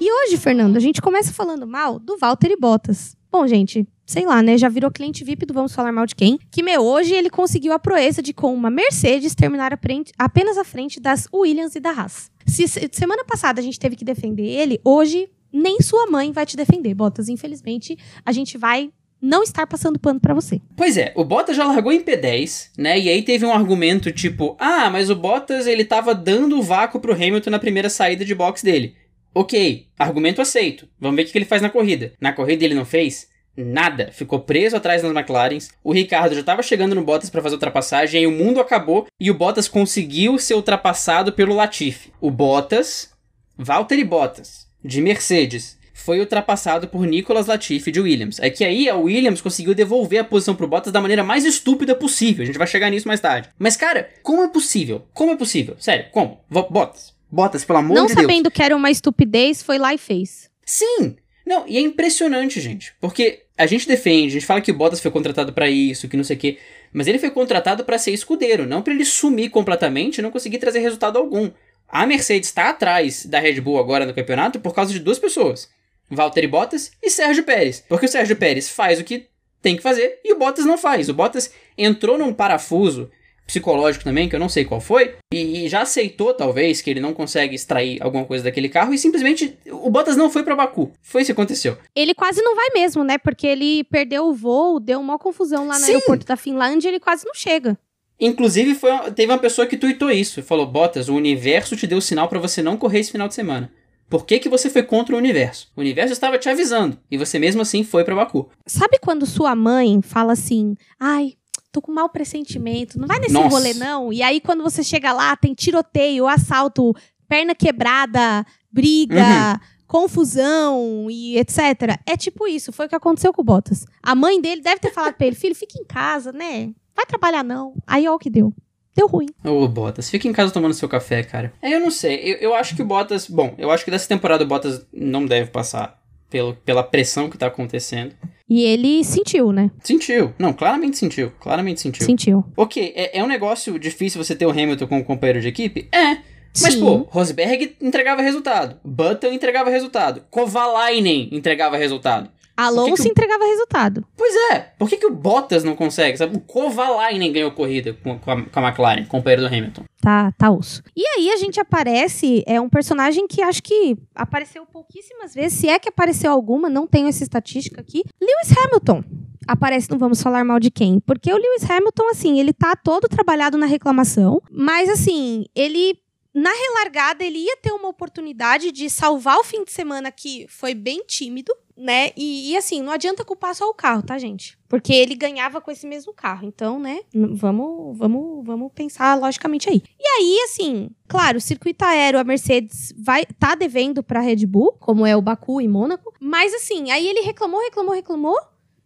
E hoje, Fernando, a gente começa falando mal do Walter e Bottas. Bom, gente, sei lá, né? Já virou cliente VIP do Vamos Falar Mal de Quem? Que, meu, hoje ele conseguiu a proeza de, com uma Mercedes, terminar frente, apenas à frente das Williams e da Haas. Se semana passada a gente teve que defender ele, hoje nem sua mãe vai te defender, Bottas. Infelizmente, a gente vai não estar passando pano para você. Pois é, o Bottas já largou em P10, né? E aí teve um argumento tipo: "Ah, mas o Bottas ele tava dando o vácuo pro Hamilton na primeira saída de box dele". Ok, argumento aceito. Vamos ver o que ele faz na corrida. Na corrida ele não fez nada. Ficou preso atrás das McLarens. O Ricardo já estava chegando no Bottas para fazer ultrapassagem. Aí o mundo acabou e o Bottas conseguiu ser ultrapassado pelo Latifi. O Bottas, Valtteri Bottas, de Mercedes, foi ultrapassado por Nicolas Latifi de Williams. É que aí a Williams conseguiu devolver a posição pro Bottas da maneira mais estúpida possível. A gente vai chegar nisso mais tarde. Mas cara, como é possível? Como é possível? Sério, como? Bottas, Bottas, pelo amor não de Deus. Não sabendo que era uma estupidez, foi lá e fez. Sim! Não, e é impressionante, gente. Porque a gente defende, a gente fala que o Bottas foi contratado para isso, que não sei o quê. Mas ele foi contratado para ser escudeiro, não para ele sumir completamente e não conseguir trazer resultado algum. A Mercedes está atrás da Red Bull agora no campeonato por causa de duas pessoas: Valtteri Bottas e Sérgio Pérez. Porque o Sérgio Pérez faz o que tem que fazer e o Bottas não faz. O Bottas entrou num parafuso psicológico também, que eu não sei qual foi, e, e, já aceitou, talvez, que ele não consegue extrair alguma coisa daquele carro, e simplesmente o Bottas não foi para Baku. Foi isso que aconteceu. Ele quase não vai mesmo, né? Porque ele perdeu o voo, deu uma confusão lá no Sim. aeroporto da Finlândia e ele quase não chega. Inclusive, foi, teve uma pessoa que tweetou isso. Falou, Bottas, o universo te deu sinal para você não correr esse final de semana. Por que, que você foi contra o universo? O universo estava te avisando. E você mesmo assim foi para Baku. Sabe quando sua mãe fala assim: ai, tô com mau pressentimento, não vai nesse Nossa. rolê não. E aí quando você chega lá, tem tiroteio, assalto, perna quebrada, briga, uhum. confusão e etc. É tipo isso, foi o que aconteceu com o Bottas. A mãe dele deve ter falado pra ele, filho, fica em casa, né? Vai trabalhar não. Aí ó o que deu. Deu ruim. Ô, Bottas, fica em casa tomando seu café, cara. É, eu não sei. Eu, eu acho que o Bottas. Bom, eu acho que dessa temporada o Bottas não deve passar pelo, pela pressão que tá acontecendo. E ele sentiu, né? Sentiu. Não, claramente sentiu. Claramente sentiu. Sentiu. Ok, é, é um negócio difícil você ter o Hamilton como companheiro de equipe? É. Mas, Sim. pô, Rosberg entregava resultado. Button entregava resultado. Kovalainen entregava resultado. Alonso que que o... entregava resultado. Pois é. Por que, que o Bottas não consegue? Sabe? O Kovalainen ganhou corrida com, com, a, com a McLaren, companheiro do Hamilton. Tá, tá osso. E aí a gente aparece, é um personagem que acho que apareceu pouquíssimas vezes, se é que apareceu alguma, não tenho essa estatística aqui. Lewis Hamilton aparece não Vamos Falar Mal de Quem. Porque o Lewis Hamilton, assim, ele tá todo trabalhado na reclamação, mas assim, ele na relargada, ele ia ter uma oportunidade de salvar o fim de semana que foi bem tímido, né? E, e, assim, não adianta culpar só o carro, tá, gente? Porque ele ganhava com esse mesmo carro. Então, né? Vamos, vamos, vamos pensar logicamente aí. E aí, assim, claro, o circuito aéreo, a Mercedes vai tá devendo para Red Bull, como é o Baku e Mônaco. Mas assim, aí ele reclamou, reclamou, reclamou.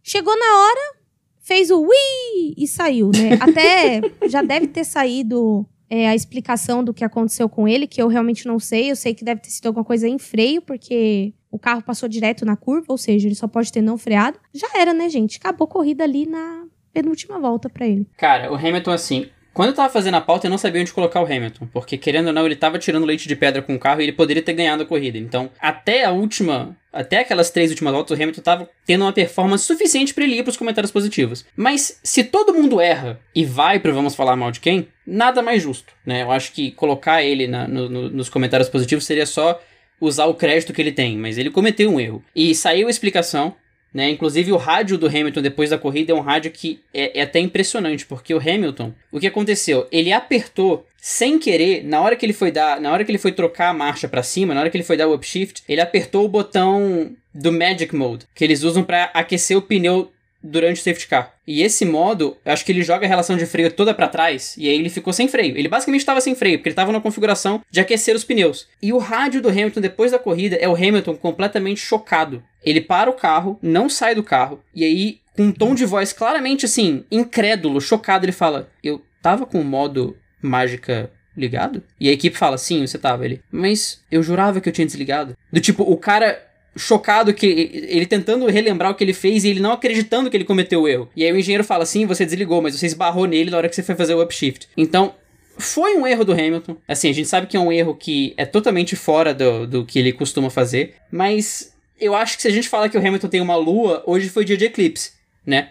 Chegou na hora, fez o ui e saiu, né? Até já deve ter saído é, a explicação do que aconteceu com ele, que eu realmente não sei. Eu sei que deve ter sido alguma coisa em freio, porque o carro passou direto na curva, ou seja, ele só pode ter não freado. Já era, né, gente? Acabou a corrida ali na penúltima volta para ele. Cara, o Hamilton, assim, Quando eu tava fazendo a pauta, eu não sabia onde colocar o Hamilton, porque querendo ou não, ele tava tirando leite de pedra com o carro e ele poderia ter ganhado a corrida. Então, até a última, até aquelas três últimas voltas, o Hamilton tava tendo uma performance suficiente para ele ir pros comentários positivos. Mas se todo mundo erra e vai pro vamos falar mal de quem, nada mais justo, né? Eu acho que colocar ele na, no, no, nos comentários positivos seria só usar o crédito que ele tem, mas ele cometeu um erro. E saiu a explicação né? Inclusive o rádio do Hamilton depois da corrida é um rádio que é, é, até impressionante, porque o Hamilton, o que aconteceu? Ele apertou sem querer, na hora que ele foi dar, na hora que ele foi trocar a marcha para cima, na hora que ele foi dar o upshift, ele apertou o botão do Magic Mode, que eles usam para aquecer o pneu durante o safety car. E esse modo, eu acho que ele joga a relação de freio toda para trás e aí ele ficou sem freio. Ele basicamente estava sem freio, porque ele estava na configuração de aquecer os pneus. E o rádio do Hamilton depois da corrida é o Hamilton completamente chocado. Ele para o carro, não sai do carro e aí com um tom de voz claramente assim, incrédulo, chocado, ele fala: "Eu tava com o modo mágica ligado?" E a equipe fala: "Sim, você tava." Ele: "Mas eu jurava que eu tinha desligado." Do tipo, o cara chocado que ele tentando relembrar o que ele fez e ele não acreditando que ele cometeu o erro. E aí o engenheiro fala assim: você desligou, mas você esbarrou nele na hora que você foi fazer o upshift. Então, foi um erro do Hamilton. Assim, a gente sabe que é um erro que é totalmente fora do, do que ele costuma fazer, mas eu acho que se a gente falar que o Hamilton tem uma lua, hoje foi dia de eclipse, né?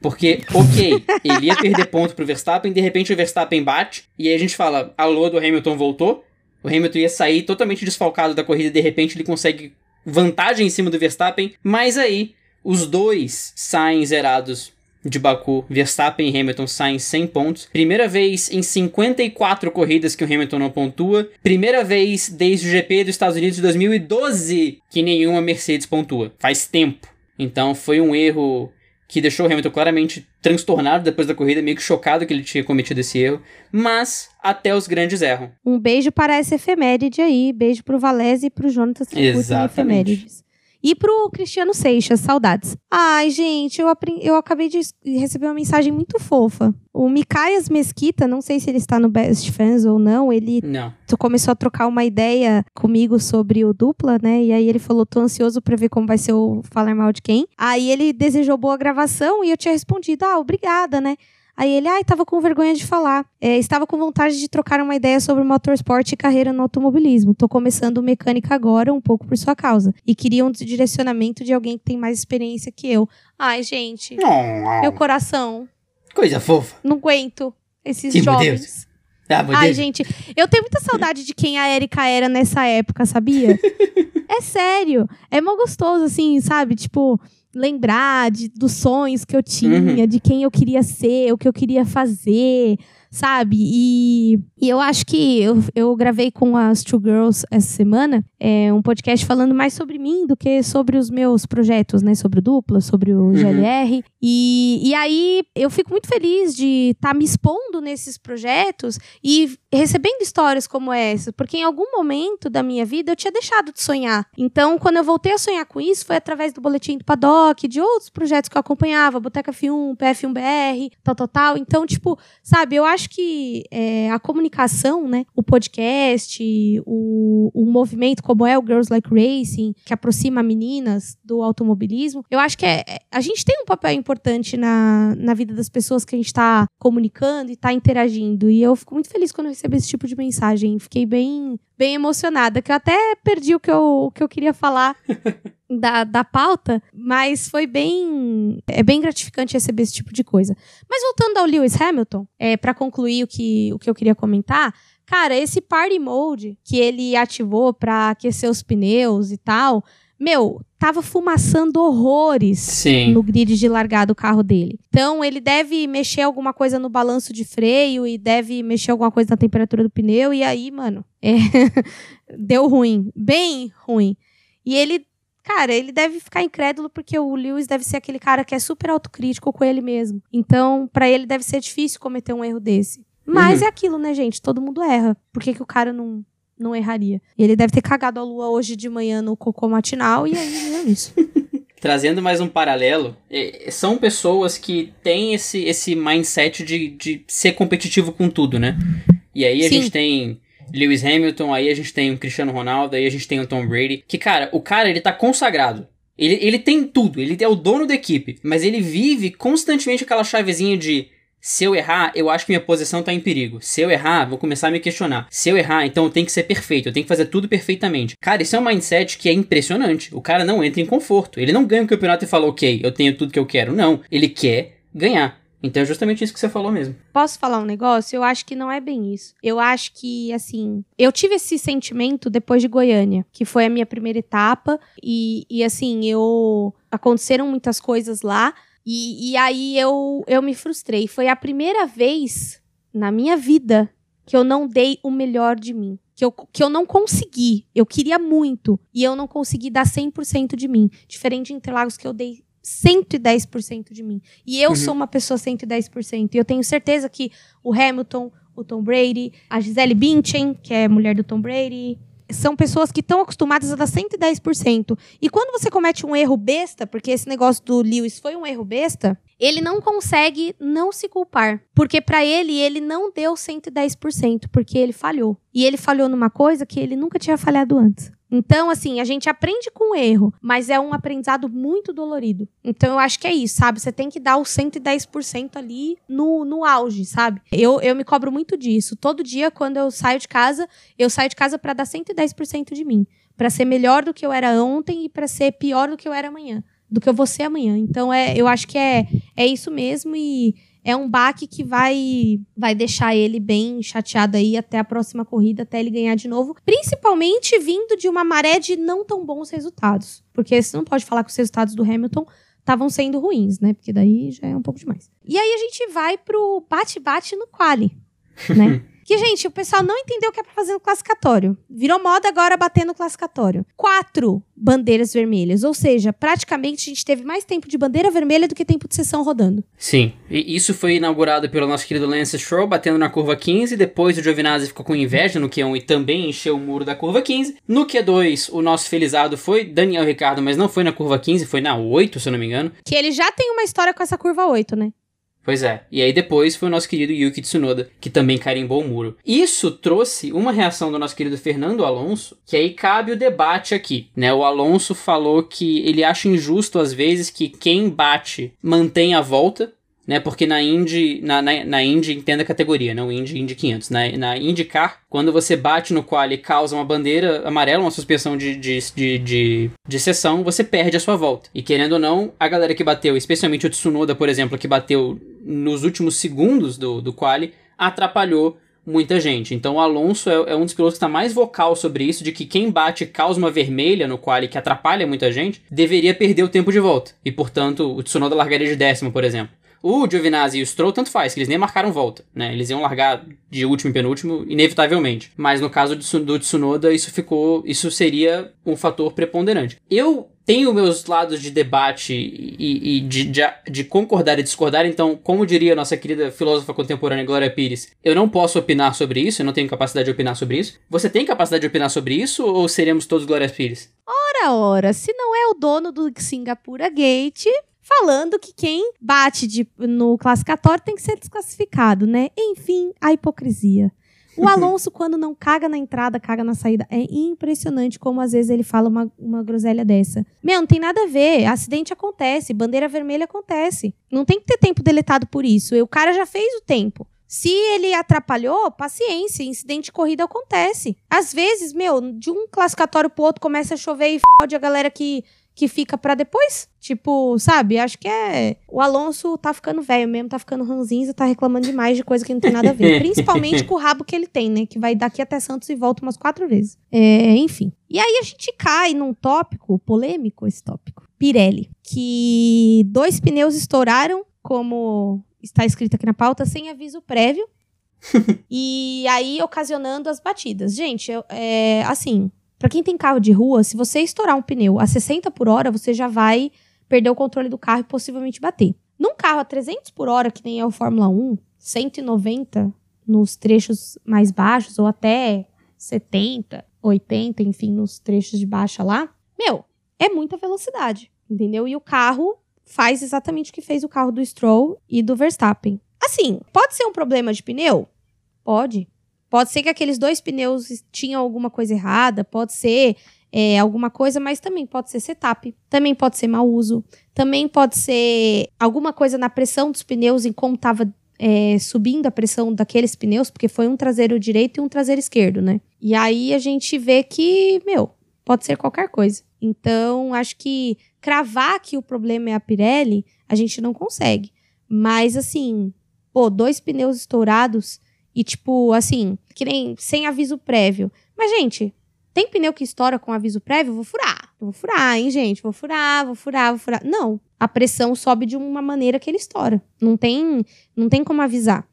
Porque, ok, ele ia perder ponto pro Verstappen, de repente o Verstappen bate, e aí a gente fala, a lua do Hamilton voltou, o Hamilton ia sair totalmente desfalcado da corrida, e de repente ele consegue vantagem em cima do Verstappen, mas aí os dois saem zerados de Baku. Verstappen e Hamilton saem 100 pontos. Primeira vez em 54 corridas que o Hamilton não pontua. Primeira vez desde o GP dos Estados Unidos de 2012 que nenhuma Mercedes pontua. Faz tempo. Então foi um erro que deixou o Hamilton claramente transtornado depois da corrida, meio que chocado que ele tinha cometido esse erro, mas até os grandes erram. Um beijo para essa efeméride aí, beijo pro Valese e pro Jonatas que efemérides. E pro Cristiano Seixas, saudades. Ai, gente, eu, eu acabei de receber uma mensagem muito fofa. O Micaias Mesquita, não sei se ele está no Best Fans ou não, ele não. começou a trocar uma ideia comigo sobre o dupla, né? E aí ele falou: tô ansioso pra ver como vai ser o Falar Mal de Quem. Aí ele desejou boa gravação e eu tinha respondido: ah, obrigada, né? Aí ele, ai, tava com vergonha de falar. É, estava com vontade de trocar uma ideia sobre motorsport e carreira no automobilismo. Tô começando mecânica agora, um pouco por sua causa. E queria um direcionamento de alguém que tem mais experiência que eu. Ai, gente. Oh, meu coração. Coisa fofa. Não aguento esses que jovens. Deus. Ah, Ai, Deus. gente, eu tenho muita saudade de quem a Erika era nessa época, sabia? é sério. É mó gostoso, assim, sabe? Tipo, lembrar de, dos sonhos que eu tinha, uhum. de quem eu queria ser, o que eu queria fazer, sabe? E, e eu acho que eu, eu gravei com as Two Girls essa semana é, um podcast falando mais sobre mim do que sobre os meus projetos, né? Sobre o Dupla, sobre o uhum. GLR. E, e aí eu fico muito feliz de estar tá me expondo nesses projetos e recebendo histórias como essa, porque em algum momento da minha vida eu tinha deixado de sonhar. Então, quando eu voltei a sonhar com isso, foi através do Boletim do Paddock, de outros projetos que eu acompanhava, Boteca F1, PF1BR, tal, tal, tal. Então, tipo, sabe, eu acho que é, a comunicação, né, o podcast, o, o movimento como é o Girls Like Racing, que aproxima meninas do automobilismo, eu acho que é, é a gente tem um papel importante na, na vida das pessoas que a gente está comunicando e está interagindo. E eu fico muito feliz quando eu recebi esse tipo de mensagem. Fiquei bem, bem emocionada, que eu até perdi o que eu, o que eu queria falar. da, da pauta, mas foi bem é bem gratificante receber esse tipo de coisa. Mas voltando ao Lewis Hamilton, é, para concluir o que, o que eu queria comentar, cara, esse party mode que ele ativou para aquecer os pneus e tal, meu, tava fumaçando horrores Sim. no grid de largar do carro dele. Então, ele deve mexer alguma coisa no balanço de freio e deve mexer alguma coisa na temperatura do pneu. E aí, mano, é... deu ruim. Bem ruim. E ele, cara, ele deve ficar incrédulo porque o Lewis deve ser aquele cara que é super autocrítico com ele mesmo. Então, para ele deve ser difícil cometer um erro desse. Mas uhum. é aquilo, né, gente? Todo mundo erra. Por que, que o cara não, não erraria. Ele deve ter cagado a lua hoje de manhã no cocô matinal e aí é isso. Trazendo mais um paralelo, é, são pessoas que têm esse, esse mindset de, de ser competitivo com tudo, né? E aí a Sim. gente tem Lewis Hamilton, aí a gente tem o Cristiano Ronaldo, aí a gente tem o Tom Brady. Que, cara, o cara, ele tá consagrado. Ele, ele tem tudo, ele é o dono da equipe, mas ele vive constantemente aquela chavezinha de Se eu errar, eu acho que minha posição tá em perigo. Se eu errar, vou começar a me questionar. Se eu errar, então eu tenho que ser perfeito, eu tenho que fazer tudo perfeitamente. Cara, isso é um mindset que é impressionante. O cara não entra em conforto. Ele não ganha o campeonato e fala, ok, eu tenho tudo que eu quero. Não, ele quer ganhar. Então é justamente isso que você falou mesmo. Posso falar um negócio? Eu acho que não é bem isso. Eu acho que, assim, eu tive esse sentimento depois de Goiânia, que foi a minha primeira etapa. E, e assim, eu. Aconteceram muitas coisas lá. E, e aí eu, eu me frustrei. Foi a primeira vez na minha vida que eu não dei o melhor de mim. Que eu, que eu não consegui. Eu queria muito. E eu não consegui dar 100% de mim. Diferente de Interlagos, que eu dei 110% de mim. E eu uhum. sou uma pessoa 110%. E eu tenho certeza que o Hamilton, o Tom Brady, a Gisele Bündchen, que é mulher do Tom Brady, são pessoas que estão acostumadas a dar 110%. E quando você comete um erro besta, porque esse negócio do Lewis foi um erro besta, ele não consegue não se culpar. Porque para ele, ele não deu 110%, porque ele falhou. E ele falhou numa coisa que ele nunca tinha falhado antes. Então, assim, a gente aprende com o erro, mas é um aprendizado muito dolorido. Então, eu acho que é isso, sabe? Você tem que dar o 110% ali no, no auge, sabe? Eu, eu me cobro muito disso. Todo dia, quando eu saio de casa, eu saio de casa para dar 110% de mim. para ser melhor do que eu era ontem e para ser pior do que eu era amanhã. Do que eu vou ser amanhã. Então, é, eu acho que é, é isso mesmo e é um baque que vai vai deixar ele bem chateado aí até a próxima corrida, até ele ganhar de novo, principalmente vindo de uma maré de não tão bons resultados, porque você não pode falar que os resultados do Hamilton estavam sendo ruins, né? Porque daí já é um pouco demais. E aí a gente vai pro bate-bate no quali, né? Que, gente, o pessoal não entendeu o que é pra fazer no classificatório. Virou moda agora bater no classificatório. Quatro bandeiras vermelhas. Ou seja, praticamente a gente teve mais tempo de bandeira vermelha do que tempo de sessão rodando. Sim. E isso foi inaugurado pelo nosso querido Lance Stroll, batendo na curva 15. Depois o Giovinazzi ficou com inveja no Q1 e também encheu o muro da curva 15. No Q2, o nosso felizado foi Daniel Ricardo, mas não foi na curva 15, foi na 8, se eu não me engano. Que ele já tem uma história com essa curva 8, né? Pois é. E aí depois foi o nosso querido Yuki Tsunoda, que também carimbou o muro. Isso trouxe uma reação do nosso querido Fernando Alonso, que aí cabe o debate aqui, né? O Alonso falou que ele acha injusto às vezes que quem bate mantém a volta, né? Porque na Indy, na, na, na Indy entenda a categoria, não Indy, Indy 500. Na, na IndyCar, quando você bate no qual e causa uma bandeira amarela, uma suspensão de, de, de, de, de sessão, você perde a sua volta. E querendo ou não, a galera que bateu, especialmente o Tsunoda, por exemplo, que bateu nos últimos segundos do, do quali, atrapalhou muita gente. Então o Alonso é, é um dos pilotos que está mais vocal sobre isso, de que quem bate causa uma vermelha no quali que atrapalha muita gente, deveria perder o tempo de volta. E portanto, o Tsunoda largaria de décimo, por exemplo. O Giovinazzi e o Stroll, tanto faz, que eles nem marcaram volta, né? Eles iam largar de último e penúltimo, inevitavelmente. Mas no caso do Tsunoda, isso ficou. Isso seria um fator preponderante. Eu tenho meus lados de debate e, e de, de, de, concordar e discordar, então, como diria nossa querida filósofa contemporânea Glória Pires, eu não posso opinar sobre isso, eu não tenho capacidade de opinar sobre isso. Você tem capacidade de opinar sobre isso ou seremos todos Glória Pires? Ora, ora, se não é o dono do Singapura Gate, falando que quem bate de, no classificatório tem que ser desclassificado, né? Enfim, a hipocrisia. O Alonso, quando não caga na entrada, caga na saída. É impressionante como às vezes ele fala uma, uma groselha dessa. Meu, não tem nada a ver. Acidente acontece, bandeira vermelha acontece. Não tem que ter tempo deletado por isso. E o cara já fez o tempo. Se ele atrapalhou, paciência, incidente de corrida acontece. Às vezes, meu, de um classificatório pro outro começa a chover e fode a galera que que fica para depois. Tipo, sabe? Acho que é. O Alonso tá ficando velho mesmo, tá ficando ranzinza, tá reclamando demais de coisa que não tem nada a ver. Principalmente com o rabo que ele tem, né? Que vai daqui até Santos e volta umas quatro vezes. É, enfim. E aí a gente cai num tópico, polêmico esse tópico. Pirelli. Que dois pneus estouraram, como está escrito aqui na pauta, sem aviso prévio. e aí ocasionando as batidas. Gente, é, assim, para quem tem carro de rua, se você estourar um pneu a 60 por hora, você já vai perder o controle do carro e possivelmente bater. Num carro a 300 por hora, que nem é o Fórmula 1, 190 nos trechos mais baixos, ou até 70, 80, enfim, nos trechos de baixa lá, meu, é muita velocidade, entendeu? E o carro faz exatamente o que fez o carro do Stroll e do Verstappen. Assim, pode ser um problema de pneu? Pode. Pode ser que aqueles dois pneus tinham alguma coisa errada, pode ser é, alguma coisa, mas também pode ser setup, também pode ser mau uso, também pode ser alguma coisa na pressão dos pneus, em como estava é, subindo a pressão daqueles pneus, porque foi um traseiro direito e um traseiro esquerdo, né? E aí a gente vê que, meu, pode ser qualquer coisa. Então, acho que cravar que o problema é a Pirelli, a gente não consegue. Mas, assim, pô, dois pneus estourados e, tipo, assim, que nem sem aviso prévio. Mas, gente, tem pneu que estoura com aviso prévio? Eu vou furar. Eu vou furar, hein, gente? Vou furar, vou furar, vou furar. Não. A pressão sobe de uma maneira que ele estoura. Não tem, não tem como avisar.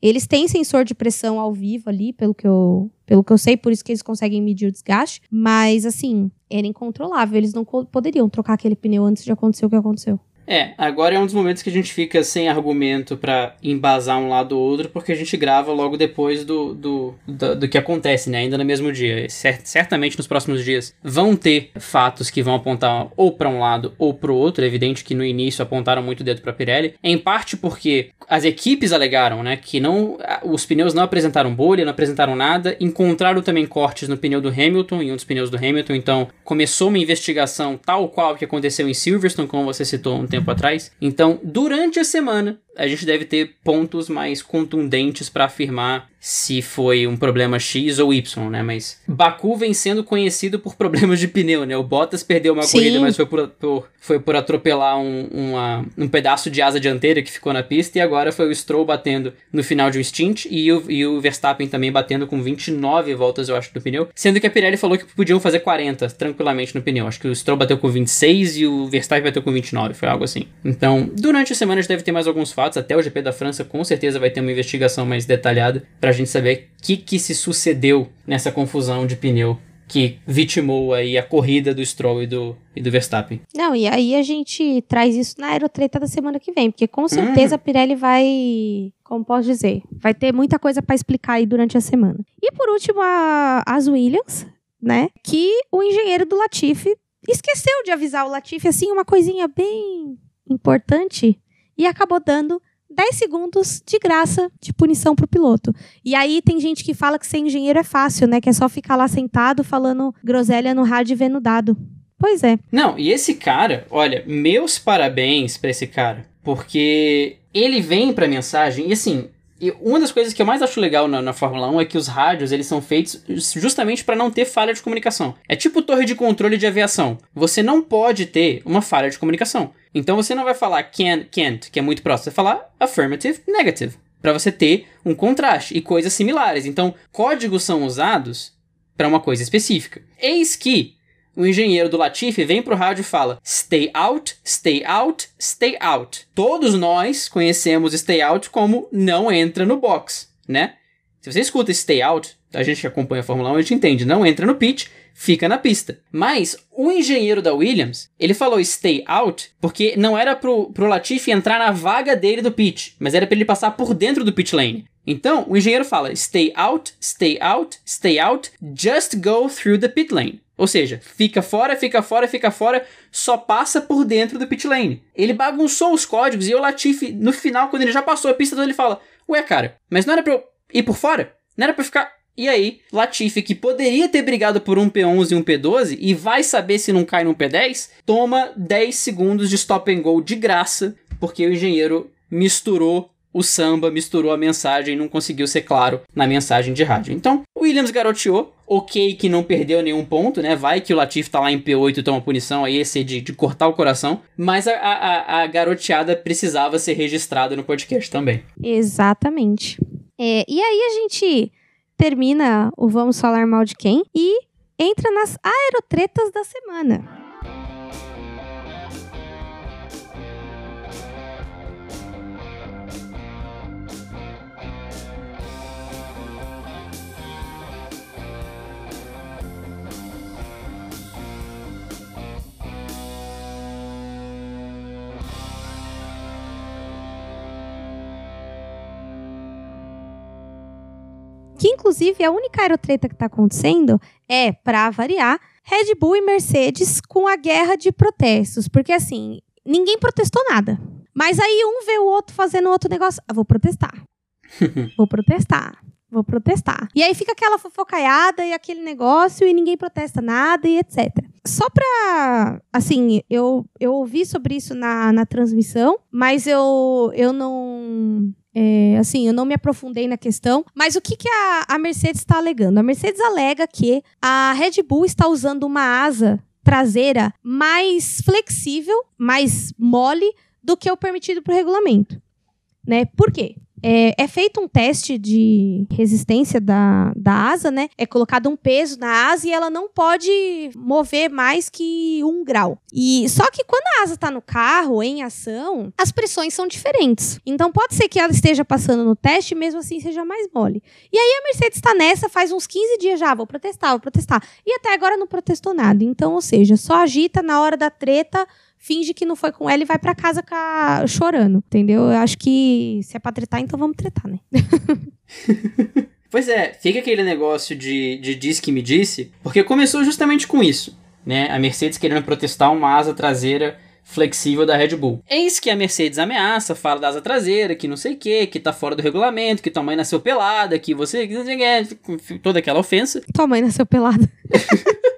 Eles têm sensor de pressão ao vivo ali, pelo que eu, pelo que eu sei, por isso que eles conseguem medir o desgaste. Mas, assim, era incontrolável. Eles não poderiam trocar aquele pneu antes de acontecer o que aconteceu. É, agora é um dos momentos que a gente fica sem argumento para embasar um lado ou outro, porque a gente grava logo depois do, do, do, do que acontece, né? Ainda no mesmo dia. Certamente nos próximos dias vão ter fatos que vão apontar ou para um lado ou para o outro. É evidente que no início apontaram muito o dedo para Pirelli, em parte porque as equipes alegaram, né, que não os pneus não apresentaram bolha, não apresentaram nada, encontraram também cortes no pneu do Hamilton, em um dos pneus do Hamilton, então começou uma investigação tal qual que aconteceu em Silverstone, como você citou um tempo atrás. Então, durante a semana, a gente deve ter pontos mais contundentes para afirmar se foi um problema X ou Y, né? Mas Baku vem sendo conhecido por problemas de pneu, né? O Bottas perdeu uma Sim. corrida, mas foi por, por, foi por atropelar um, uma, um pedaço de asa dianteira que ficou na pista, e agora foi o Stroll batendo no final de um stint e o, e o Verstappen também batendo com 29 voltas, eu acho, do pneu, sendo que a Pirelli falou que podiam fazer 40 tranquilamente no pneu. Acho que o Stroll bateu com 26 e o Verstappen bateu com 29, foi algo assim. Então, durante a semana a gente deve ter mais alguns fatos, até o GP da França com certeza vai ter uma investigação mais detalhada pra gente saber o que, que se sucedeu nessa confusão de pneu que vitimou aí a corrida do Stroll e do, e do Verstappen. Não, e aí a gente traz isso na aerotreta da semana que vem, porque com certeza uhum. a Pirelli vai, como posso dizer, vai ter muita coisa para explicar aí durante a semana. E por último, a, as Williams, né, que o engenheiro do Latifi esqueceu de avisar o Latifi, assim, uma coisinha bem importante, e acabou dando 10 segundos de graça de punição pro piloto. E aí tem gente que fala que ser engenheiro é fácil, né? Que é só ficar lá sentado falando groselha no rádio e vendo dado. Pois é. Não, e esse cara, olha, meus parabéns para esse cara. Porque ele vem pra mensagem e assim, e uma das coisas que eu mais acho legal na, na Fórmula 1 é que os rádios eles são feitos justamente para não ter falha de comunicação. É tipo torre de controle de aviação. Você não pode ter uma falha de comunicação. Então você não vai falar can, can't, que é muito próximo, você vai falar affirmative, negative, para você ter um contraste e coisas similares. Então, códigos são usados para uma coisa específica. Eis que o engenheiro do Latifi vem pro rádio e fala: Stay out, stay out, stay out. Todos nós conhecemos stay out como não entra no box, né? Se você escuta stay out, a gente que acompanha a Fórmula 1, a gente entende, não entra no pit, fica na pista. Mas o engenheiro da Williams, ele falou stay out porque não era pro, pro Latifi entrar na vaga dele do pit, mas era para ele passar por dentro do pit lane. Então, o engenheiro fala stay out, stay out, stay out, just go through the pit lane. Ou seja, fica fora, fica fora, fica fora, só passa por dentro do pit lane. Ele bagunçou os códigos e o Latifi, no final, quando ele já passou a pista, ele fala: Ué, cara, mas não era pra eu ir por fora? Não era pra eu ficar. E aí, Latifi, que poderia ter brigado por um P11 e um P12 e vai saber se não cai num P10, toma 10 segundos de stop and go de graça, porque o engenheiro misturou o samba misturou a mensagem e não conseguiu ser claro na mensagem de rádio. Então, Williams garoteou, ok que não perdeu nenhum ponto, né? Vai que o Latif tá lá em P8 e toma punição, aí esse é de, de cortar o coração. Mas a, a, a, garoteada precisava ser registrada no podcast também. Exatamente. É, e aí a gente termina o Vamos Falar Mal de Quem e entra nas aerotretas da semana. Que inclusive a única aerotreta que está acontecendo é, para variar, Red Bull e Mercedes com a guerra de protestos. Porque assim, ninguém protestou nada. Mas aí um vê o outro fazendo outro negócio. Ah, vou protestar. vou protestar. Vou protestar. E aí fica aquela fofocaiada e aquele negócio e ninguém protesta nada e etc. Só pra. Assim, eu, eu ouvi sobre isso na, na transmissão, mas eu, eu não É, assim, eu não me aprofundei na questão, mas o que, que a, a Mercedes está alegando? A Mercedes alega que a Red Bull está usando uma asa traseira mais flexível, mais mole do que o permitido por regulamento. Né? Por quê? É, é, feito um teste de resistência da, da asa, né? É colocado um peso na asa e ela não pode mover mais que um grau. E só que quando a asa está no carro, em ação, as pressões são diferentes. Então pode ser que ela esteja passando no teste, mesmo assim seja mais mole. E aí a Mercedes está nessa faz uns 15 dias já, vou protestar, vou protestar. E até agora não protestou nada. Então, ou seja, só agita na hora da treta finge que não foi com ela e vai para casa a... chorando, entendeu? Eu acho que se é pra tretar, então vamos tretar, né? pois é, fica aquele negócio de, de diz que me disse, porque começou justamente com isso, né? A Mercedes querendo protestar uma asa traseira flexível da Red Bull. Eis que a Mercedes ameaça, fala da asa traseira, que não sei o que, que tá fora do regulamento, que tua mãe nasceu pelada, que você. toda aquela ofensa. Tua mãe nasceu pelada.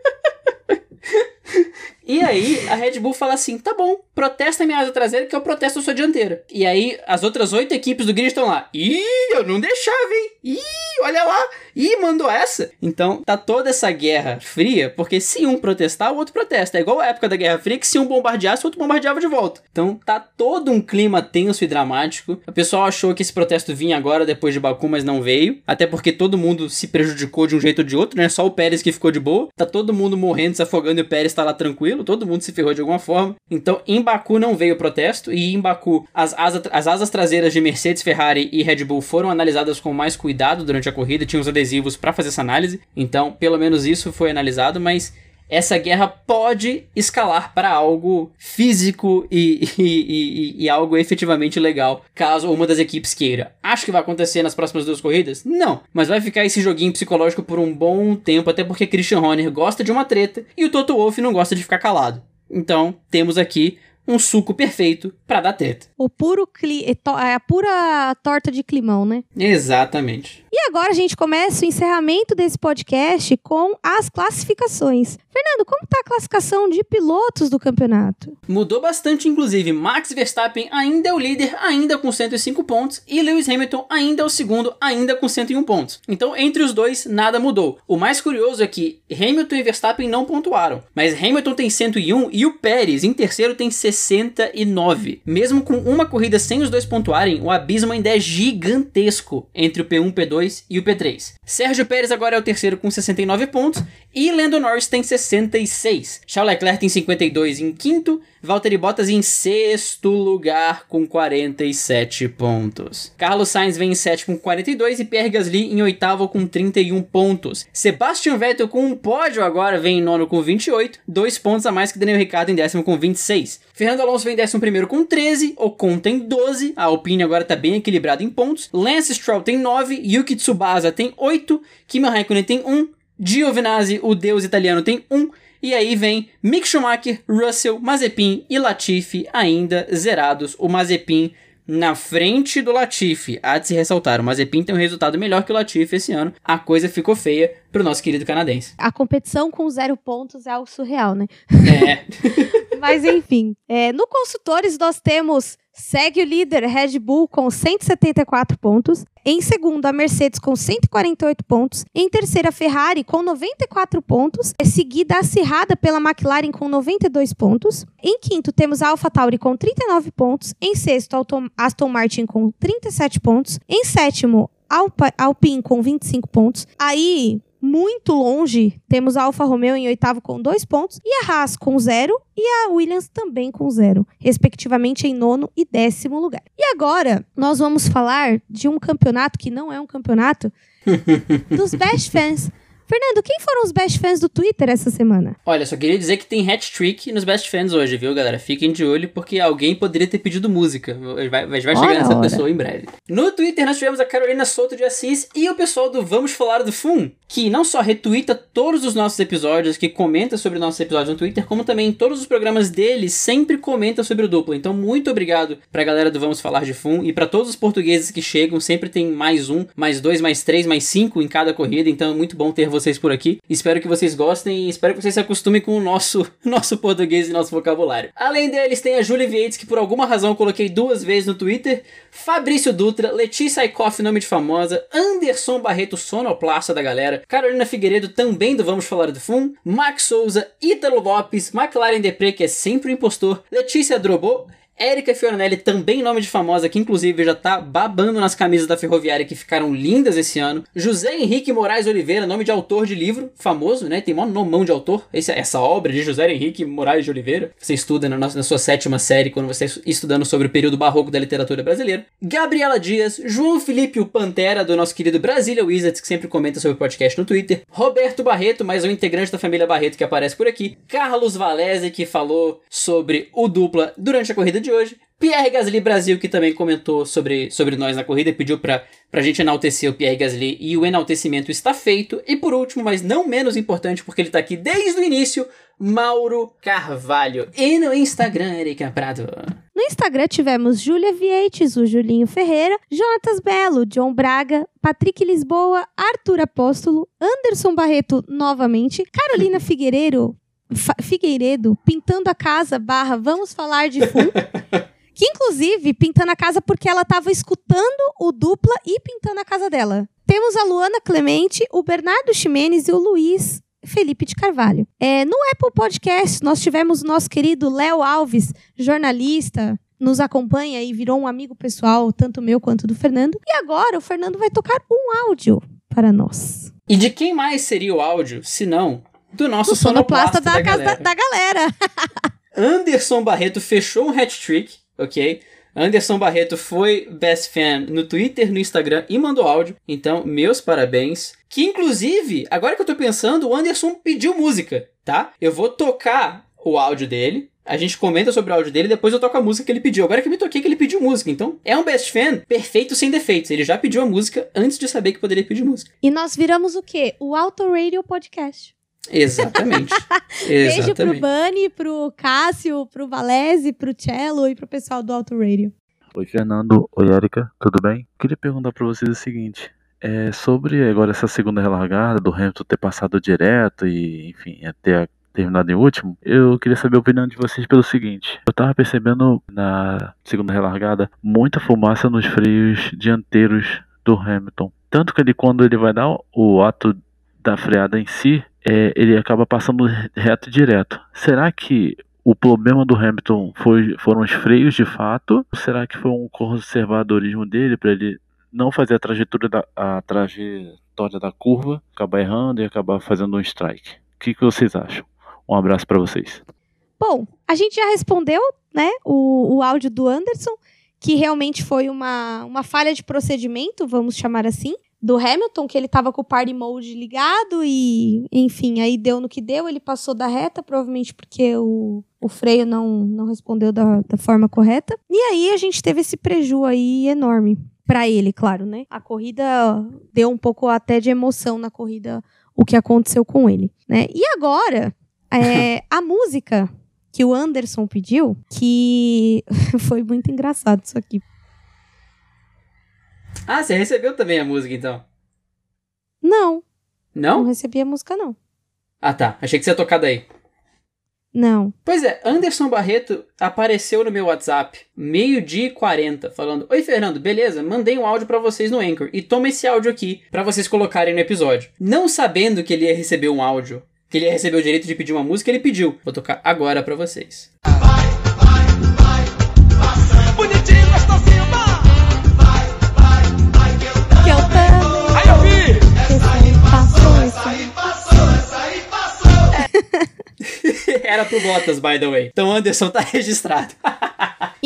E aí a Red Bull fala assim: tá bom, protesta minha asa traseira que eu protesto a sua dianteira. E aí as outras oito equipes do grid estão lá. Ih, eu não deixava, hein? Ih, olha lá. Ih, mandou essa. Então tá toda essa guerra fria, porque se um protestar, o outro protesta. É igual a época da Guerra Fria que se um bombardeasse, o outro bombardeava de volta. Então tá todo um clima tenso e dramático. O pessoal achou que esse protesto vinha agora depois de Baku, mas não veio. Até porque todo mundo se prejudicou de um jeito ou de outro, né? Só o Pérez que ficou de boa. Tá todo mundo morrendo, se afogando e o Pérez tá lá tranquilo tranquilo, todo mundo se ferrou de alguma forma. Então, em Baku não veio protesto, e em Baku as, asa, as asas traseiras de Mercedes, Ferrari e Red Bull foram analisadas com mais cuidado durante a corrida, tinha os adesivos para fazer essa análise. Então, pelo menos isso foi analisado, mas essa guerra pode escalar para algo físico e, e, e, e, algo efetivamente legal, caso uma das equipes queira. Acho que vai acontecer nas próximas duas corridas? Não, mas vai ficar esse joguinho psicológico por um bom tempo, até porque Christian Horner gosta de uma treta e o Toto Wolff não gosta de ficar calado. Então, temos aqui um suco perfeito para dar treta. O puro cli... É, é a pura torta de climão, né? Exatamente. E agora a gente começa o encerramento desse podcast com as classificações. Fernando, como está a classificação de pilotos do campeonato? Mudou bastante, inclusive. Max Verstappen ainda é o líder, ainda com 105 pontos, e Lewis Hamilton ainda é o segundo, ainda com 101 pontos. Então, entre os dois, nada mudou. O mais curioso é que Hamilton e Verstappen não pontuaram, mas Hamilton tem 101 e o Pérez, em terceiro, tem 69. Mesmo com uma corrida sem os dois pontuarem, o abismo ainda é gigantesco entre o P1, P2 e o P3. Sérgio Pérez agora é o terceiro com 69 pontos e Lando Norris tem 66. Charles Leclerc tem 52 em quinto, Valtteri Bottas em sexto lugar com 47 pontos. Carlos Sainz vem em sétimo com 42 e Pierre Gasly em oitavo com 31 pontos. Sebastian Vettel com um pódio agora vem em nono com 28, dois pontos a mais que Daniel Ricciardo em décimo com 26. Fernando Alonso vem em décimo primeiro com 13, Ocon tem 12, a Alpine agora está bem equilibrada em pontos, Lance Stroll tem 9, Yuki Tsubasa tem 8, Kimi Raikkonen tem 1, Giovinazzi, o deus italiano, tem 1, e aí vem Mick Schumacher, Russell, Mazepin e Latifi ainda zerados. O Mazepin na frente do Latifi. Há de se ressaltar, o Mazepin tem um resultado melhor que o Latifi esse ano. A coisa ficou feia pro nosso querido canadense. A competição com zero pontos é algo surreal, né? É. Mas enfim, é, no consultores nós temos Segue o líder Red Bull com 174 pontos. Em segundo, a Mercedes com 148 pontos. Em terceira, a Ferrari com 94 pontos. É seguida acirrada pela McLaren com 92 pontos. Em quinto, temos a AlphaTauri com 39 pontos. Em sexto, a Aston Martin com 37 pontos. Em sétimo, Alpine com 25 pontos. Aí, muito longe, temos a Alfa Romeo em oitavo com dois pontos e a Haas com zero e a Williams também com zero, respectivamente em nono e décimo lugar. E agora nós vamos falar de um campeonato que não é um campeonato dos best fans Fernando, quem foram os best fans do Twitter essa semana? Olha, só queria dizer que tem hat-trick nos best fans hoje, viu, galera? Fiquem de olho porque alguém poderia ter pedido música. Vai, vai chegar nessa pessoa em breve. No Twitter nós tivemos a Carolina Souto de Assis e o pessoal do Vamos Falar do FUM, que não só retuita todos os nossos episódios, que comenta sobre nossos episódios no Twitter, como também em todos os programas dele sempre comenta sobre o duplo. Então, muito obrigado pra galera do Vamos Falar de Fum e para todos os portugueses que chegam, sempre tem mais um, mais dois, mais três, mais cinco em cada corrida. Então, é muito bom ter vocês por aqui. Espero que vocês gostem e espero que vocês se acostumem com o nosso, nosso português e nosso vocabulário. Além deles, tem a Julie Vieites, que por alguma razão eu coloquei duas vezes no Twitter, Fabrício Dutra, Letícia Aikoff, nome de famosa, Anderson Barreto, sonoplasta da galera, Carolina Figueiredo, também do Vamos Falar do Fum, Max Souza, Ítalo Lopes, McLaren Depre, que é sempre o impostor, Letícia Drobô, Érica Fioranelli, também nome de famosa, que inclusive já tá babando nas camisas da Ferroviária que ficaram lindas esse ano. José Henrique Moraes Oliveira, nome de autor de livro, famoso, né? Tem mó nomão de autor. Esse, essa obra de José Henrique Moraes de Oliveira. Você estuda na, na sua sétima série, quando você está estudando sobre o período barroco da literatura brasileira. Gabriela Dias, João Felipe o Pantera, do nosso querido Brasília Wizards, que sempre comenta sobre o podcast no Twitter. Roberto Barreto, mais um integrante da família Barreto que aparece por aqui. Carlos Valese, que falou sobre o dupla durante a corrida de hoje. Pierre Gasly Brasil, que também comentou sobre, sobre nós na corrida e pediu pra, pra gente enaltecer o Pierre Gasly. E o enaltecimento está feito. E por último, mas não menos importante, porque ele tá aqui desde o início, Mauro Carvalho. E no Instagram, Erika Prado. No Instagram tivemos Júlia Vieites, o Julinho Ferreira, Jonatas Belo, John Braga, Patrick Lisboa, Arthur Apóstolo, Anderson Barreto novamente, Carolina Figueiredo, Figueiredo, pintando a casa, barra, vamos falar de full. que inclusive pintando a casa porque ela estava escutando o dupla e pintando a casa dela. Temos a Luana Clemente, o Bernardo Ximenes e o Luiz Felipe de Carvalho. É, no Apple Podcast, nós tivemos o nosso querido Léo Alves, jornalista, nos acompanha e virou um amigo pessoal, tanto meu quanto do Fernando. E agora o Fernando vai tocar um áudio para nós. E de quem mais seria o áudio, se não do nosso do sonoplasta, sonoplasta da, da, casa galera. da, da galera. Anderson Barreto fechou um hat-trick, ok? Anderson Barreto foi best fan no Twitter, no Instagram e mandou áudio. Então, meus parabéns. Que inclusive, agora que eu tô pensando, o Anderson pediu música, tá? Eu vou tocar o áudio dele. A gente comenta sobre o áudio dele, depois eu toco a música que ele pediu. Agora que eu me toquei que ele pediu música. Então, é um best fan perfeito sem defeitos. Ele já pediu a música antes de saber que poderia pedir música. E nós viramos o quê? O Auto Radio Podcast. Exatamente. Beijo pro. Bani, pro Cássio, pro Valese, pro Cello e pro pessoal do Auto Radio. Oi, Fernando. Oi, Erika. Tudo bem? Queria perguntar para vocês o seguinte. É sobre agora essa segunda relargada do Hamilton ter passado direto e, enfim, é ter terminado em último. Eu queria saber a opinião de vocês pelo seguinte. Eu tava percebendo na segunda relargada muita fumaça nos freios dianteiros do Hamilton. Tanto que ele, quando ele vai dar o ato da freada em si, é, ele acaba passando reto direto. Será que o problema do Hamilton foi, foram os freios de fato? Ou será que foi um conservadorismo dele para ele não fazer a trajetória da, a trajetória da curva, acabar errando e acabar fazendo um strike? O que, que vocês acham? Um abraço para vocês. Bom, a gente já respondeu, né, o, o áudio do Anderson, que realmente foi uma, uma falha de procedimento, vamos chamar assim, do Hamilton, que ele tava com o party mode ligado e, enfim, aí deu no que deu, ele passou da reta, provavelmente porque o, o freio não, não respondeu da, da forma correta. E aí a gente teve esse preju aí enorme. Pra ele, claro, né? A corrida deu um pouco até de emoção na corrida, o que aconteceu com ele, né? E agora, é, a música que o Anderson pediu, que foi muito engraçado isso aqui. Ah, você recebeu também a música então? Não, não Não? recebi a música, não. Ah tá, achei que você ia tocar daí. Não. Pois é, Anderson Barreto apareceu no meu WhatsApp, meio-dia e 40, falando: Oi, Fernando, beleza? Mandei um áudio pra vocês no Anchor e toma esse áudio aqui pra vocês colocarem no episódio. Não sabendo que ele ia receber um áudio, que ele ia receber o direito de pedir uma música, ele pediu. Vou tocar agora pra vocês. Bonitinho, gostosinho, vai! Que eu também. Aí eu vi! Passou esse- Era pro Bottas, by the way. Então Anderson tá registrado.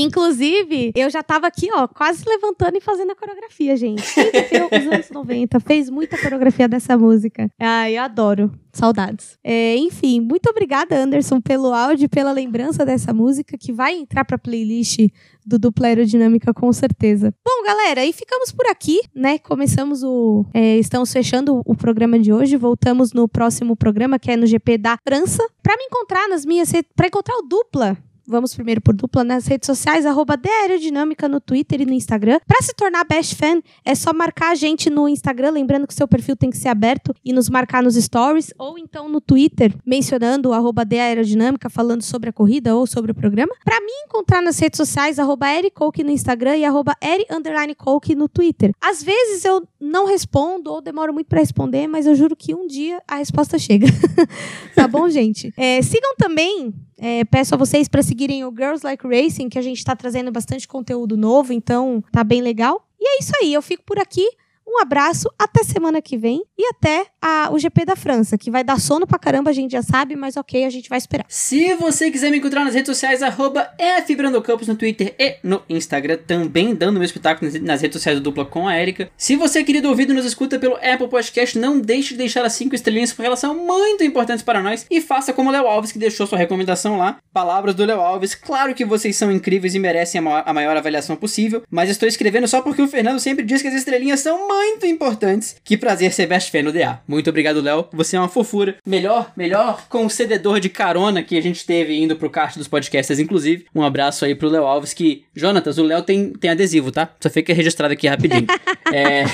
Inclusive, eu já tava aqui, ó, quase levantando e fazendo a coreografia, gente. Quem viveu os anos 90 fez muita coreografia dessa música. Ai, eu adoro. Saudades. É, enfim, muito obrigada, Anderson, pelo áudio e pela lembrança dessa música que vai entrar pra playlist do Dupla Aerodinâmica, com certeza. Bom, galera, e ficamos por aqui, né? Começamos o. é, estamos fechando o programa de hoje. Voltamos no próximo programa, que é no GP da França. Pra me encontrar nas minhas. Pra encontrar o dupla. Vamos primeiro por dupla nas redes sociais, arroba Aerodinâmica no Twitter e no Instagram. Pra se tornar Best Fan, é só marcar a gente no Instagram, lembrando que seu perfil tem que ser aberto e nos marcar nos stories, ou então no Twitter, mencionando arroba Aerodinâmica, falando sobre a corrida ou sobre o programa. Pra me encontrar nas redes sociais, arroba Eri Coke no Instagram e arroba Eri underline Coke no Twitter. Às vezes eu não respondo ou demoro muito pra responder, mas eu juro que um dia a resposta chega. tá bom, gente? É, sigam também é, peço a vocês para seguirem o Girls Like Racing, que a gente tá trazendo bastante conteúdo novo, então tá bem legal. E é isso aí, eu fico por aqui. Um abraço, até semana que vem e até a- o GP da França, que vai dar sono pra caramba, a gente já sabe, mas ok, a gente vai esperar. Se você quiser me encontrar nas redes sociais, arroba FBrandocampos no Twitter e no Instagram, também dando meu espetáculo nas- redes sociais do Dupla com a Erika. Se você, querido ouvido, nos escuta pelo Apple Podcast, não deixe de deixar as 5 estrelinhas, porque elas são muito importantes para nós. E faça como o Léo Alves, que deixou sua recomendação lá. Palavras do Léo Alves. Claro que vocês são incríveis e merecem a maior, a maior avaliação possível, mas estou escrevendo só porque o Fernando sempre diz que as estrelinhas são muito importantes. Que prazer ser best fan no DA. Muito obrigado, Léo. Você é uma fofura. Melhor, melhor concededor de carona que a gente teve indo pro kart dos podcasters, inclusive. Um abraço aí pro Léo Alves, que... Jonatas, o Léo tem, tem adesivo, tá? Só fica registrado aqui rapidinho. é...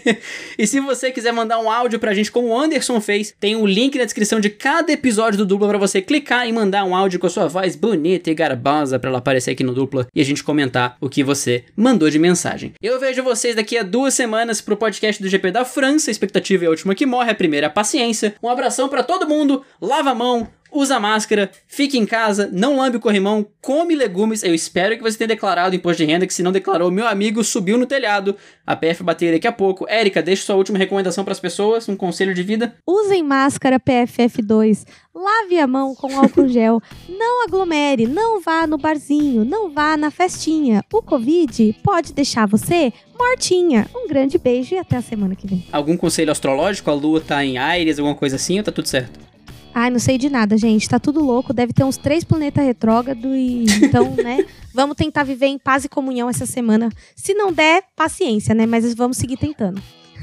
e se você quiser mandar um áudio pra gente, como o Anderson fez, tem um link na descrição de cada episódio do Dupla pra você clicar e mandar um áudio com a sua voz bonita e garbosa pra ela aparecer aqui no Dupla e a gente comentar o que você mandou de mensagem. Eu vejo vocês daqui a duas semanas pro podcast do GP da França. A expectativa é a última que morre, a primeira é a paciência. Um abração pra todo mundo, lava a mão, usa máscara, fique em casa, não lambe o corrimão, come legumes. Eu espero que você tenha declarado imposto de renda, que se não declarou, meu amigo subiu no telhado. A PF bater daqui a pouco. Érica, deixa sua última recomendação pras pessoas, um conselho de vida. Usem máscara PFF2, lave a mão com álcool gel, não aglomere, não vá no barzinho, não vá na festinha. O Covid pode deixar você mortinha. Um grande beijo e até a semana que vem. Algum conselho astrológico? A lua tá em Ares, alguma coisa assim, ou tá tudo certo? Ai, não sei de nada, gente. Tá tudo louco. Deve ter uns três planetas retrógrados e então, né? Vamos tentar viver em paz e comunhão essa semana. Se não der, paciência, né? Mas vamos seguir tentando.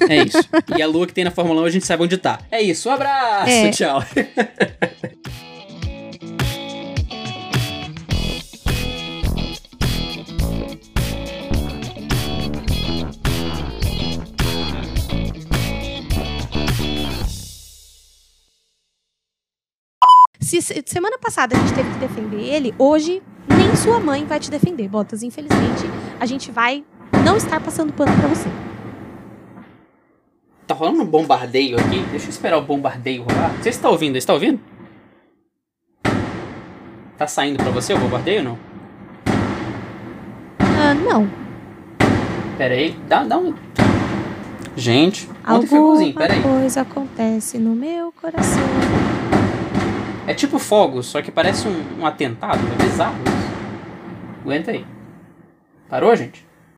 É isso. e a lua que tem na Fórmula 1 a gente sabe onde tá. É isso, um abraço, É. tchau. Se se- semana passada a gente teve que defender ele, hoje nem sua mãe vai te defender, Botas. Infelizmente, a gente vai não estar passando pano pra você. Tá rolando um bombardeio aqui? Deixa eu esperar o bombardeio rolar. Você está ouvindo? Está ouvindo? Tá saindo pra você o bombardeio ou não? Ah, não. Pera aí, dá, dá um... Gente, Alguma coisa acontece no meu coração. É tipo fogos, só que parece um, um atentado. É bizarro isso. Aguenta aí. Parou, gente?